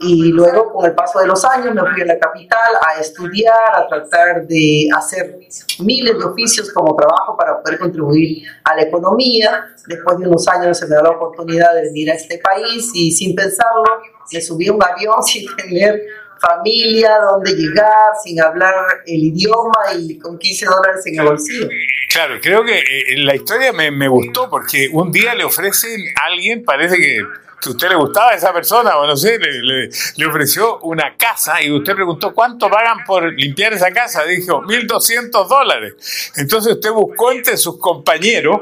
Y luego, con el paso de los años, me fui a la capital a estudiar, a tratar de hacer miles de oficios como trabajo para poder contribuir a la economía. Después de unos años se me dio la oportunidad de venir a este país y sin pensarlo, me subí a un avión sin tener familia, dónde llegar, sin hablar el idioma y con 15 dólares en el bolsillo. Claro, creo que eh, la historia me, me gustó porque un día le ofrecen a alguien, parece que, usted le gustaba a esa persona, o no sé, le, le- le ofreció una casa y usted preguntó cuánto pagan por limpiar esa casa. Dijo, 1.200 dólares. Entonces usted buscó entre sus compañeros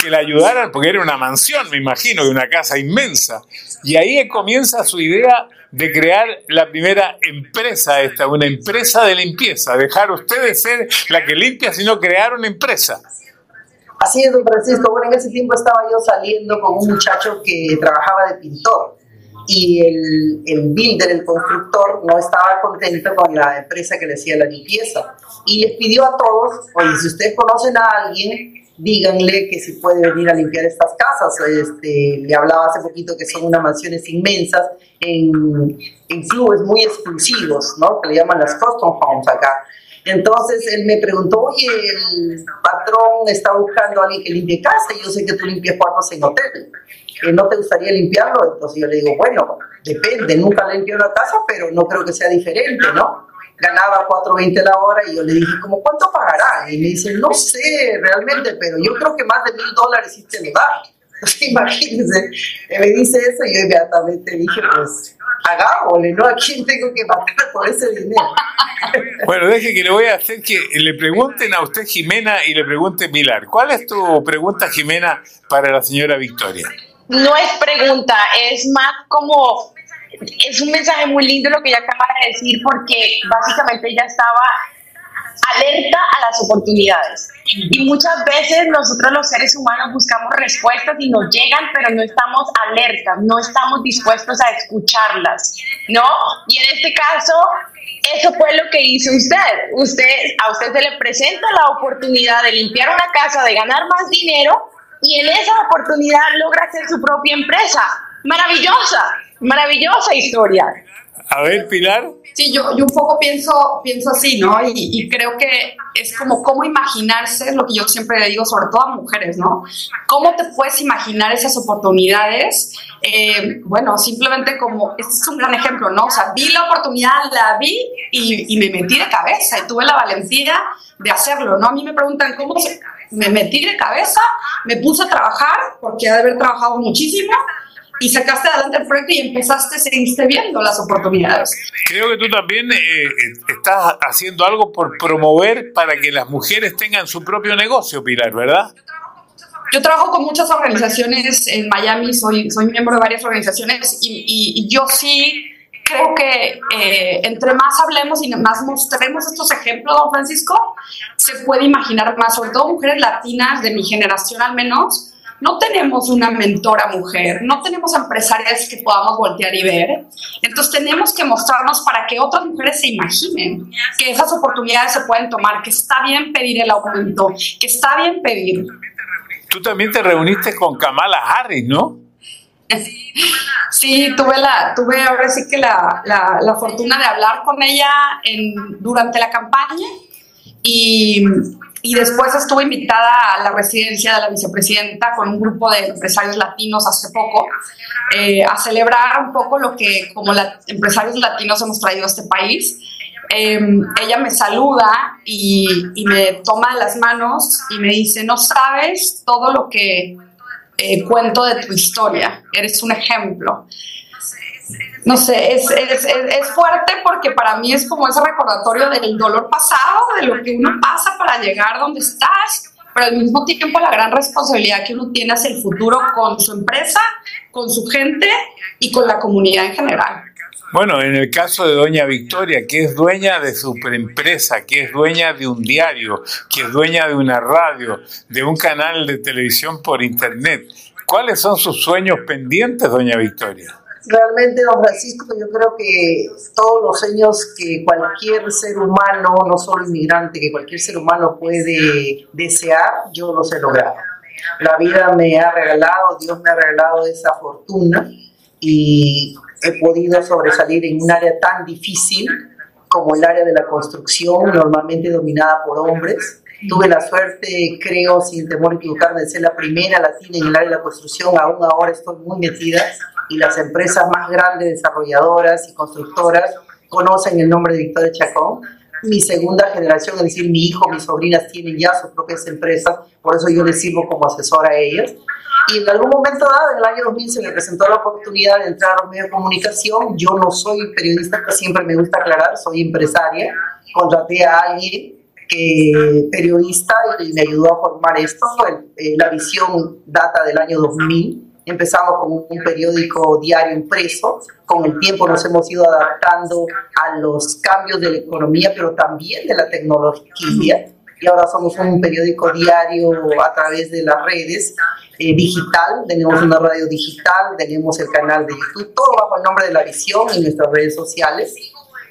que le ayudaran, porque era una mansión, me imagino, y una casa inmensa. Y ahí comienza su idea de crear la primera empresa esta, una empresa de limpieza. Dejar usted de ser la que limpia, sino crear una empresa. Así es, don Francisco. Bueno, en ese tiempo estaba yo saliendo con un muchacho que trabajaba de pintor y el, el builder, el constructor, no estaba contento con la empresa que le hacía la limpieza y les pidió a todos, oye, si ustedes conocen a alguien, díganle que si puede venir a limpiar estas casas. Este, le hablaba hace poquito que son unas mansiones inmensas en, en clubes muy exclusivos, ¿no? Que le llaman las custom homes acá. Entonces él me preguntó, oye, el patrón está buscando a alguien que limpie casa y yo sé que tú limpias cuartos en hotel. ¿Eh, ¿No te gustaría limpiarlo? Entonces yo le digo, bueno, depende, nunca limpié una casa, pero no creo que sea diferente, ¿no? Ganaba 4.20 la hora y yo le dije, ¿cómo cuánto pagará? Y me dice, no sé realmente, pero yo creo que más de mil dólares sí te lo da. Imagínense, me dice eso y yo inmediatamente dije, pues hagámosle, ¿no? ¿A quién tengo que matar por ese dinero? Bueno, deje que le voy a hacer que le pregunten a usted, Jimena, y le pregunte Pilar. ¿Cuál es tu pregunta, Jimena, para la señora Victoria? No es pregunta, es más como, es un mensaje muy lindo lo que ella acaba de decir porque básicamente ella estaba alerta a las oportunidades. Y muchas veces nosotros los seres humanos buscamos respuestas y nos llegan, pero no estamos alertas, no estamos dispuestos a escucharlas, ¿no? Y en este caso, eso fue lo que hizo usted. Usted a usted se le presenta la oportunidad de limpiar una casa, de ganar más dinero y en esa oportunidad logra hacer su propia empresa. Maravillosa, maravillosa historia. A ver, Pilar. Sí, yo, yo un poco pienso, pienso así, ¿no? Y, y creo que es como cómo imaginarse, lo que yo siempre le digo, sobre todo a mujeres, ¿no? ¿Cómo te puedes imaginar esas oportunidades? Eh, bueno, simplemente como, este es un gran ejemplo, ¿no? O sea, vi la oportunidad, la vi y, y me metí de cabeza y tuve la valentía de hacerlo, ¿no? A mí me preguntan cómo se... Me metí de cabeza, me puse a trabajar, porque he de haber trabajado muchísimo, y sacaste adelante el proyecto y empezaste, seguiste viendo las oportunidades. Creo que tú también eh, estás haciendo algo por promover para que las mujeres tengan su propio negocio, Pilar, ¿verdad? Yo trabajo con muchas organizaciones en Miami, soy, soy miembro de varias organizaciones y, y, yo sí creo que eh, entre más hablemos y más mostremos estos ejemplos, don Francisco, se puede imaginar más, sobre todo mujeres latinas de mi generación al menos, no tenemos una mentora mujer, no tenemos empresarias que podamos voltear y ver. Entonces tenemos que mostrarnos para que otras mujeres se imaginen que esas oportunidades se pueden tomar, que está bien pedir el aumento, que está bien pedir. Tú también te reuniste con Kamala Harris, ¿no? Sí, tuve la, tuve ahora sí que la, la, la fortuna de hablar con ella en, durante la campaña y y después estuve invitada a la residencia de la vicepresidenta con un grupo de empresarios latinos hace poco eh, a celebrar un poco lo que como empresarios latinos hemos traído a este país. Em, ella me saluda y, y, me toma las manos y me dice, no sabes todo lo que eh, cuento de tu historia, eres un ejemplo no sé, es, es, es, fuerte porque para mí es como ese recordatorio del dolor pasado, de lo que uno pasa para llegar donde estás, pero al mismo tiempo la gran responsabilidad que uno tiene hacia el futuro con su empresa, con su gente y con la comunidad en general. Bueno, en el caso de Doña Victoria, que es dueña de su empresa, que es dueña de un diario, que es dueña de una radio, de un canal de televisión por internet, ¿cuáles son sus sueños pendientes, Doña Victoria? Realmente, don Francisco, yo creo que todos los sueños que cualquier ser humano, no solo inmigrante, que cualquier ser humano puede desear, yo los he logrado. La vida me ha regalado, Dios me ha regalado esa fortuna y he podido sobresalir en un área tan difícil como el área de la construcción, normalmente dominada por hombres. Tuve la suerte, creo, sin temor a equivocarme, de ser la primera latina en el área de la construcción. Aún ahora estoy muy metida y las empresas más grandes desarrolladoras y constructoras conocen el nombre de Victoria Chacón. Mi segunda generación, es decir, mi hijo, mis sobrinas tienen ya sus propias empresas, por eso yo les sirvo como asesora a ellas. Y en algún momento dado, en el año 2000, se me presentó la oportunidad de entrar a los medios de comunicación. Yo no soy periodista, pero siempre me gusta aclarar, soy empresaria. Contraté a alguien que periodista y me ayudó a formar esto. Eh, la visión data del año 2000 Empezamos con un periódico diario impreso, con el tiempo nos hemos ido adaptando a los cambios de la economía, pero también de la tecnología. Y ahora somos un periódico diario a través de las redes eh, digital, tenemos una radio digital, tenemos el canal de YouTube, todo bajo el nombre de La Visión y nuestras redes sociales.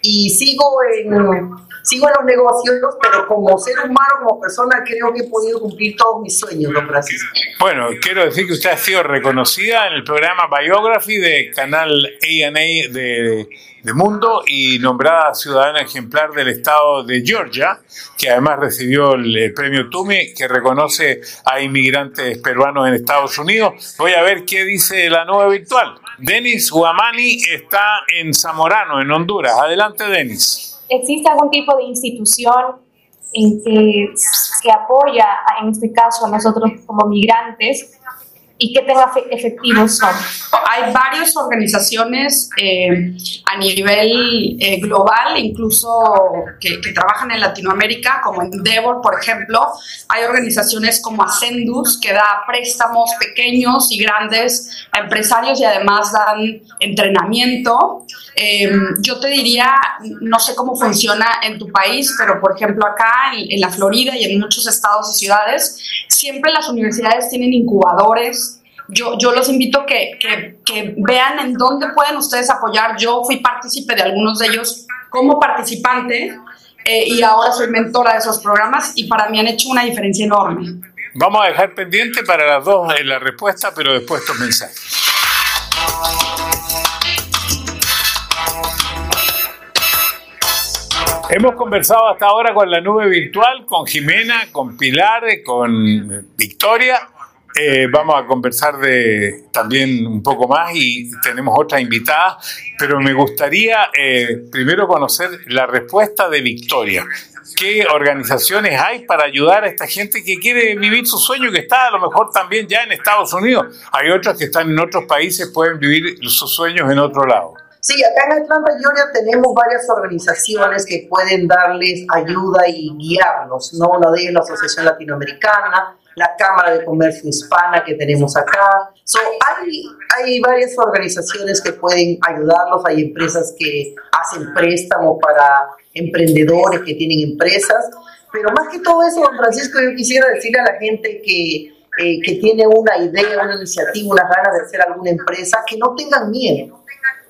Y sigo en sigo en los negocios, pero como ser humano, como persona, creo que he podido cumplir todos mis sueños, don Francisco. Bueno, quiero decir que usted ha sido reconocida en el programa Biography de canal ANA de, de Mundo y nombrada ciudadana ejemplar del estado de Georgia, que además recibió el, premio Tumi, que reconoce a inmigrantes peruanos en Estados Unidos. Voy a ver qué dice la nueva virtual. Denis Guamani está en Zamorano, en Honduras. Adelante, Denis. ¿Existe algún tipo de institución en que, que apoya, en este caso, a nosotros como migrantes y qué tan efectivos son? Hay varias organizaciones eh, a nivel eh, global, incluso que, que, trabajan en Latinoamérica, como Endeavor, por ejemplo. Hay organizaciones como Ascendus, que da préstamos pequeños y grandes a empresarios y además dan entrenamiento. Eh, yo te diría, no sé cómo funciona en tu país, pero por ejemplo acá en, en la Florida y en muchos estados y ciudades, siempre las universidades tienen incubadores yo, yo los invito que, que, que, vean en dónde pueden ustedes apoyar. Yo fui partícipe de algunos de ellos como participante eh, y ahora soy mentora de esos programas y para mí han hecho una diferencia enorme. Vamos a dejar pendiente para las dos en la respuesta, pero después estos mensajes. Hemos conversado hasta ahora con la nube virtual, con Jimena, con Pilar, con Victoria eh, vamos a conversar de también un poco más y tenemos otra invitada, pero me gustaría eh, primero conocer la respuesta de Victoria. ¿Qué organizaciones hay para ayudar a esta gente que quiere vivir su sueño, que está a lo mejor también ya en Estados Unidos? Hay otros que están en otros países, pueden vivir sus sueños en otro lado. Sí, acá en Atlanta, Georgia, tenemos varias organizaciones que pueden darles ayuda y guiarlos, ¿no? Una de ellas la Asociación Latinoamericana, la Cámara de Comercio Hispana que tenemos acá. So, hay, hay varias organizaciones que pueden ayudarlos, hay empresas que hacen préstamos para emprendedores que tienen empresas, pero más que todo eso, don Francisco, yo quisiera decirle a la gente que, eh, que tiene una idea, una iniciativa, unas ganas de hacer alguna empresa, que no tengan miedo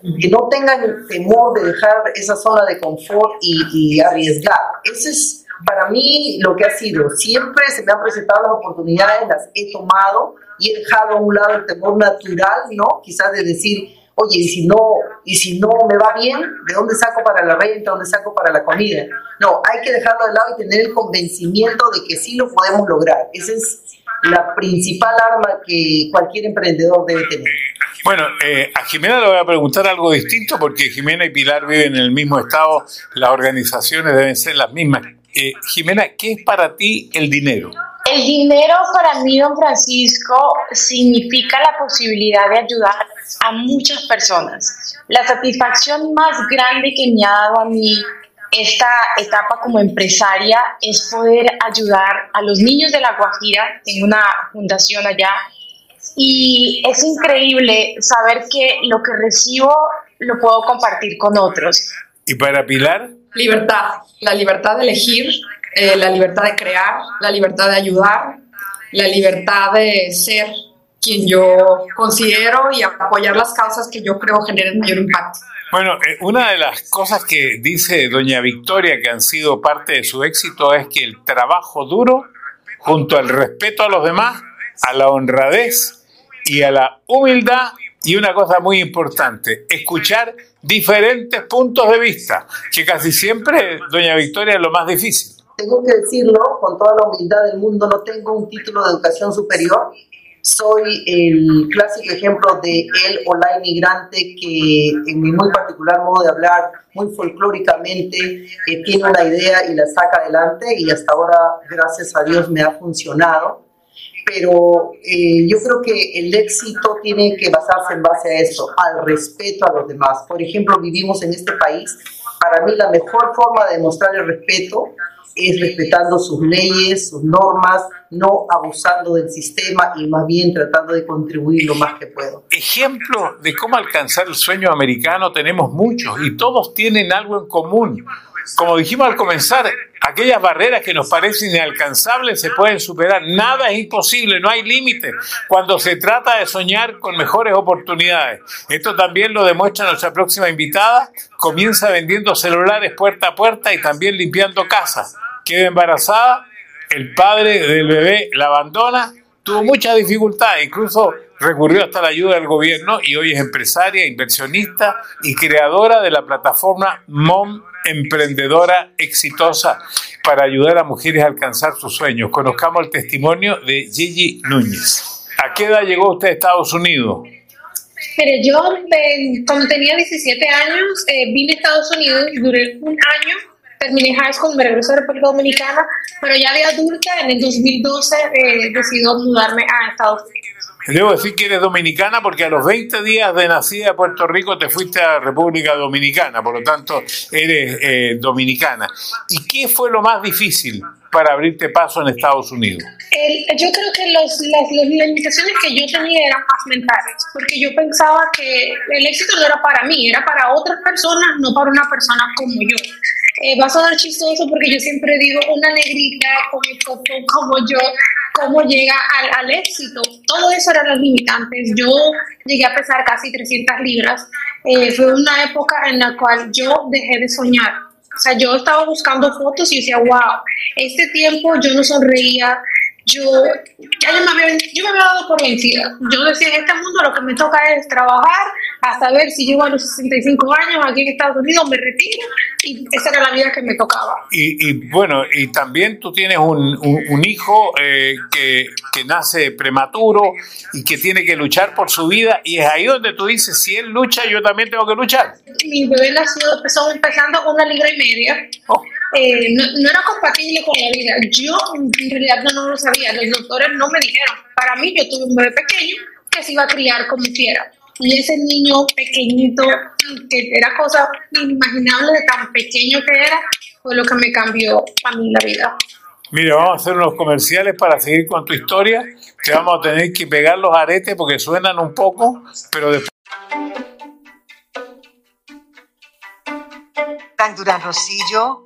que no tengan el temor de dejar esa zona de confort y, y, arriesgar. Ese es para mí lo que ha sido. Siempre se me han presentado las oportunidades, las he tomado y he dejado a un lado el temor natural, ¿no? Quizás de decir, oye, y si no, y si no me va bien, ¿de dónde saco para la renta? ¿Dónde saco para la comida? No, hay que dejarlo de lado y tener el convencimiento de que sí lo podemos lograr. Esa es la principal arma que cualquier emprendedor debe tener. Bueno, eh, a Jimena le voy a preguntar algo distinto porque Jimena y Pilar viven en el mismo estado, las organizaciones deben ser las mismas. Eh, Jimena, ¿qué es para ti el dinero? El dinero para mí, don Francisco, significa la posibilidad de ayudar a muchas personas. La satisfacción más grande que me ha dado a mí esta etapa como empresaria es poder ayudar a los niños de La Guajira. Tengo una fundación allá y es increíble saber que lo que recibo lo puedo compartir con otros. ¿Y para Pilar? Libertad, la libertad de elegir, eh, la libertad de crear, la libertad de ayudar, la libertad de ser quien yo considero y apoyar las causas que yo creo generen mayor impacto. Bueno, eh, una de las cosas que dice doña Victoria que han sido parte de su éxito es que el trabajo duro, junto al respeto a los demás, a la honradez y a la humildad, y una cosa muy importante, escuchar diferentes puntos de vista, que casi siempre, doña Victoria, es lo más difícil. Tengo que decirlo con toda la humildad del mundo, no tengo un título de educación superior, soy el clásico ejemplo de él o la inmigrante que en mi muy particular modo de hablar, muy folclóricamente, eh, tiene una idea y la saca adelante y hasta ahora, gracias a Dios, me ha funcionado. Pero eh, yo creo que el éxito tiene que basarse en base a eso, al respeto a los demás. Por ejemplo, vivimos en este país. Para mí la mejor forma de demostrar el respeto es respetando sus leyes, sus normas, no abusando del sistema y más bien tratando de contribuir lo más que puedo. Ejemplo de cómo alcanzar el sueño americano tenemos muchos y todos tienen algo en común. Como dijimos al comenzar, aquellas barreras que nos parecen inalcanzables se pueden superar. Nada es imposible, no hay límites cuando se trata de soñar con mejores oportunidades. Esto también lo demuestra nuestra próxima invitada. Comienza vendiendo celulares puerta a puerta y también limpiando casas queda embarazada, el padre del bebé la abandona, tuvo muchas dificultades, incluso recurrió hasta la ayuda del gobierno y hoy es empresaria, inversionista y creadora de la plataforma MOM Emprendedora Exitosa para ayudar a mujeres a alcanzar sus sueños. Conozcamos el testimonio de Gigi Núñez. ¿A qué edad llegó usted a Estados Unidos? Mire, yo cuando tenía 17 años eh, vine a Estados Unidos, duré un año terminé high school, me regresé a República Dominicana, pero ya de adulta, en el 2012, eh, decidí mudarme a Estados Unidos. Debo decir que eres dominicana porque a los 20 días de nacida en Puerto Rico te fuiste a República Dominicana, por lo tanto eres eh, dominicana. ¿Y qué fue lo más difícil para abrirte paso en Estados Unidos? yo creo que los, las, las, limitaciones que yo tenía eran más mentales, porque yo pensaba que el éxito no era para mí, era para otras personas, no para una persona como yo. Eh, va a sonar chistoso porque yo siempre digo una negrita como, como yo, cómo llega al, al, éxito. Todo eso eran los limitantes. Yo llegué a pesar casi 300 libras. Eh, fue una época en la cual yo dejé de soñar. O sea, yo estaba buscando fotos y decía, wow, este tiempo yo no sonreía, yo ya yo me, había, yo me había dado por vencida. Yo decía, en este mundo lo que me toca es trabajar hasta ver si llego a los 65 años aquí en Estados Unidos, me retiro y esa era la vida que me tocaba. Y, y bueno, y también tú tienes un, un, hijo eh, que, que, nace prematuro y que tiene que luchar por su vida y es ahí donde tú dices, si él lucha, yo también tengo que luchar. Mi bebé nació, empezó empezando con una libra y media. Oh. Eh, no, no, era compatible con la vida. Yo en realidad no, no, lo sabía, los doctores no me dijeron. Para mí yo tuve un bebé pequeño que se iba a criar como quiera. Y ese niño pequeñito, que era cosa inimaginable de tan pequeño que era, fue lo que me cambió a mí la vida. Mira, vamos a hacer unos comerciales para seguir con tu historia. Te vamos a tener que pegar los aretes porque suenan un poco, pero después... Durán Rosillo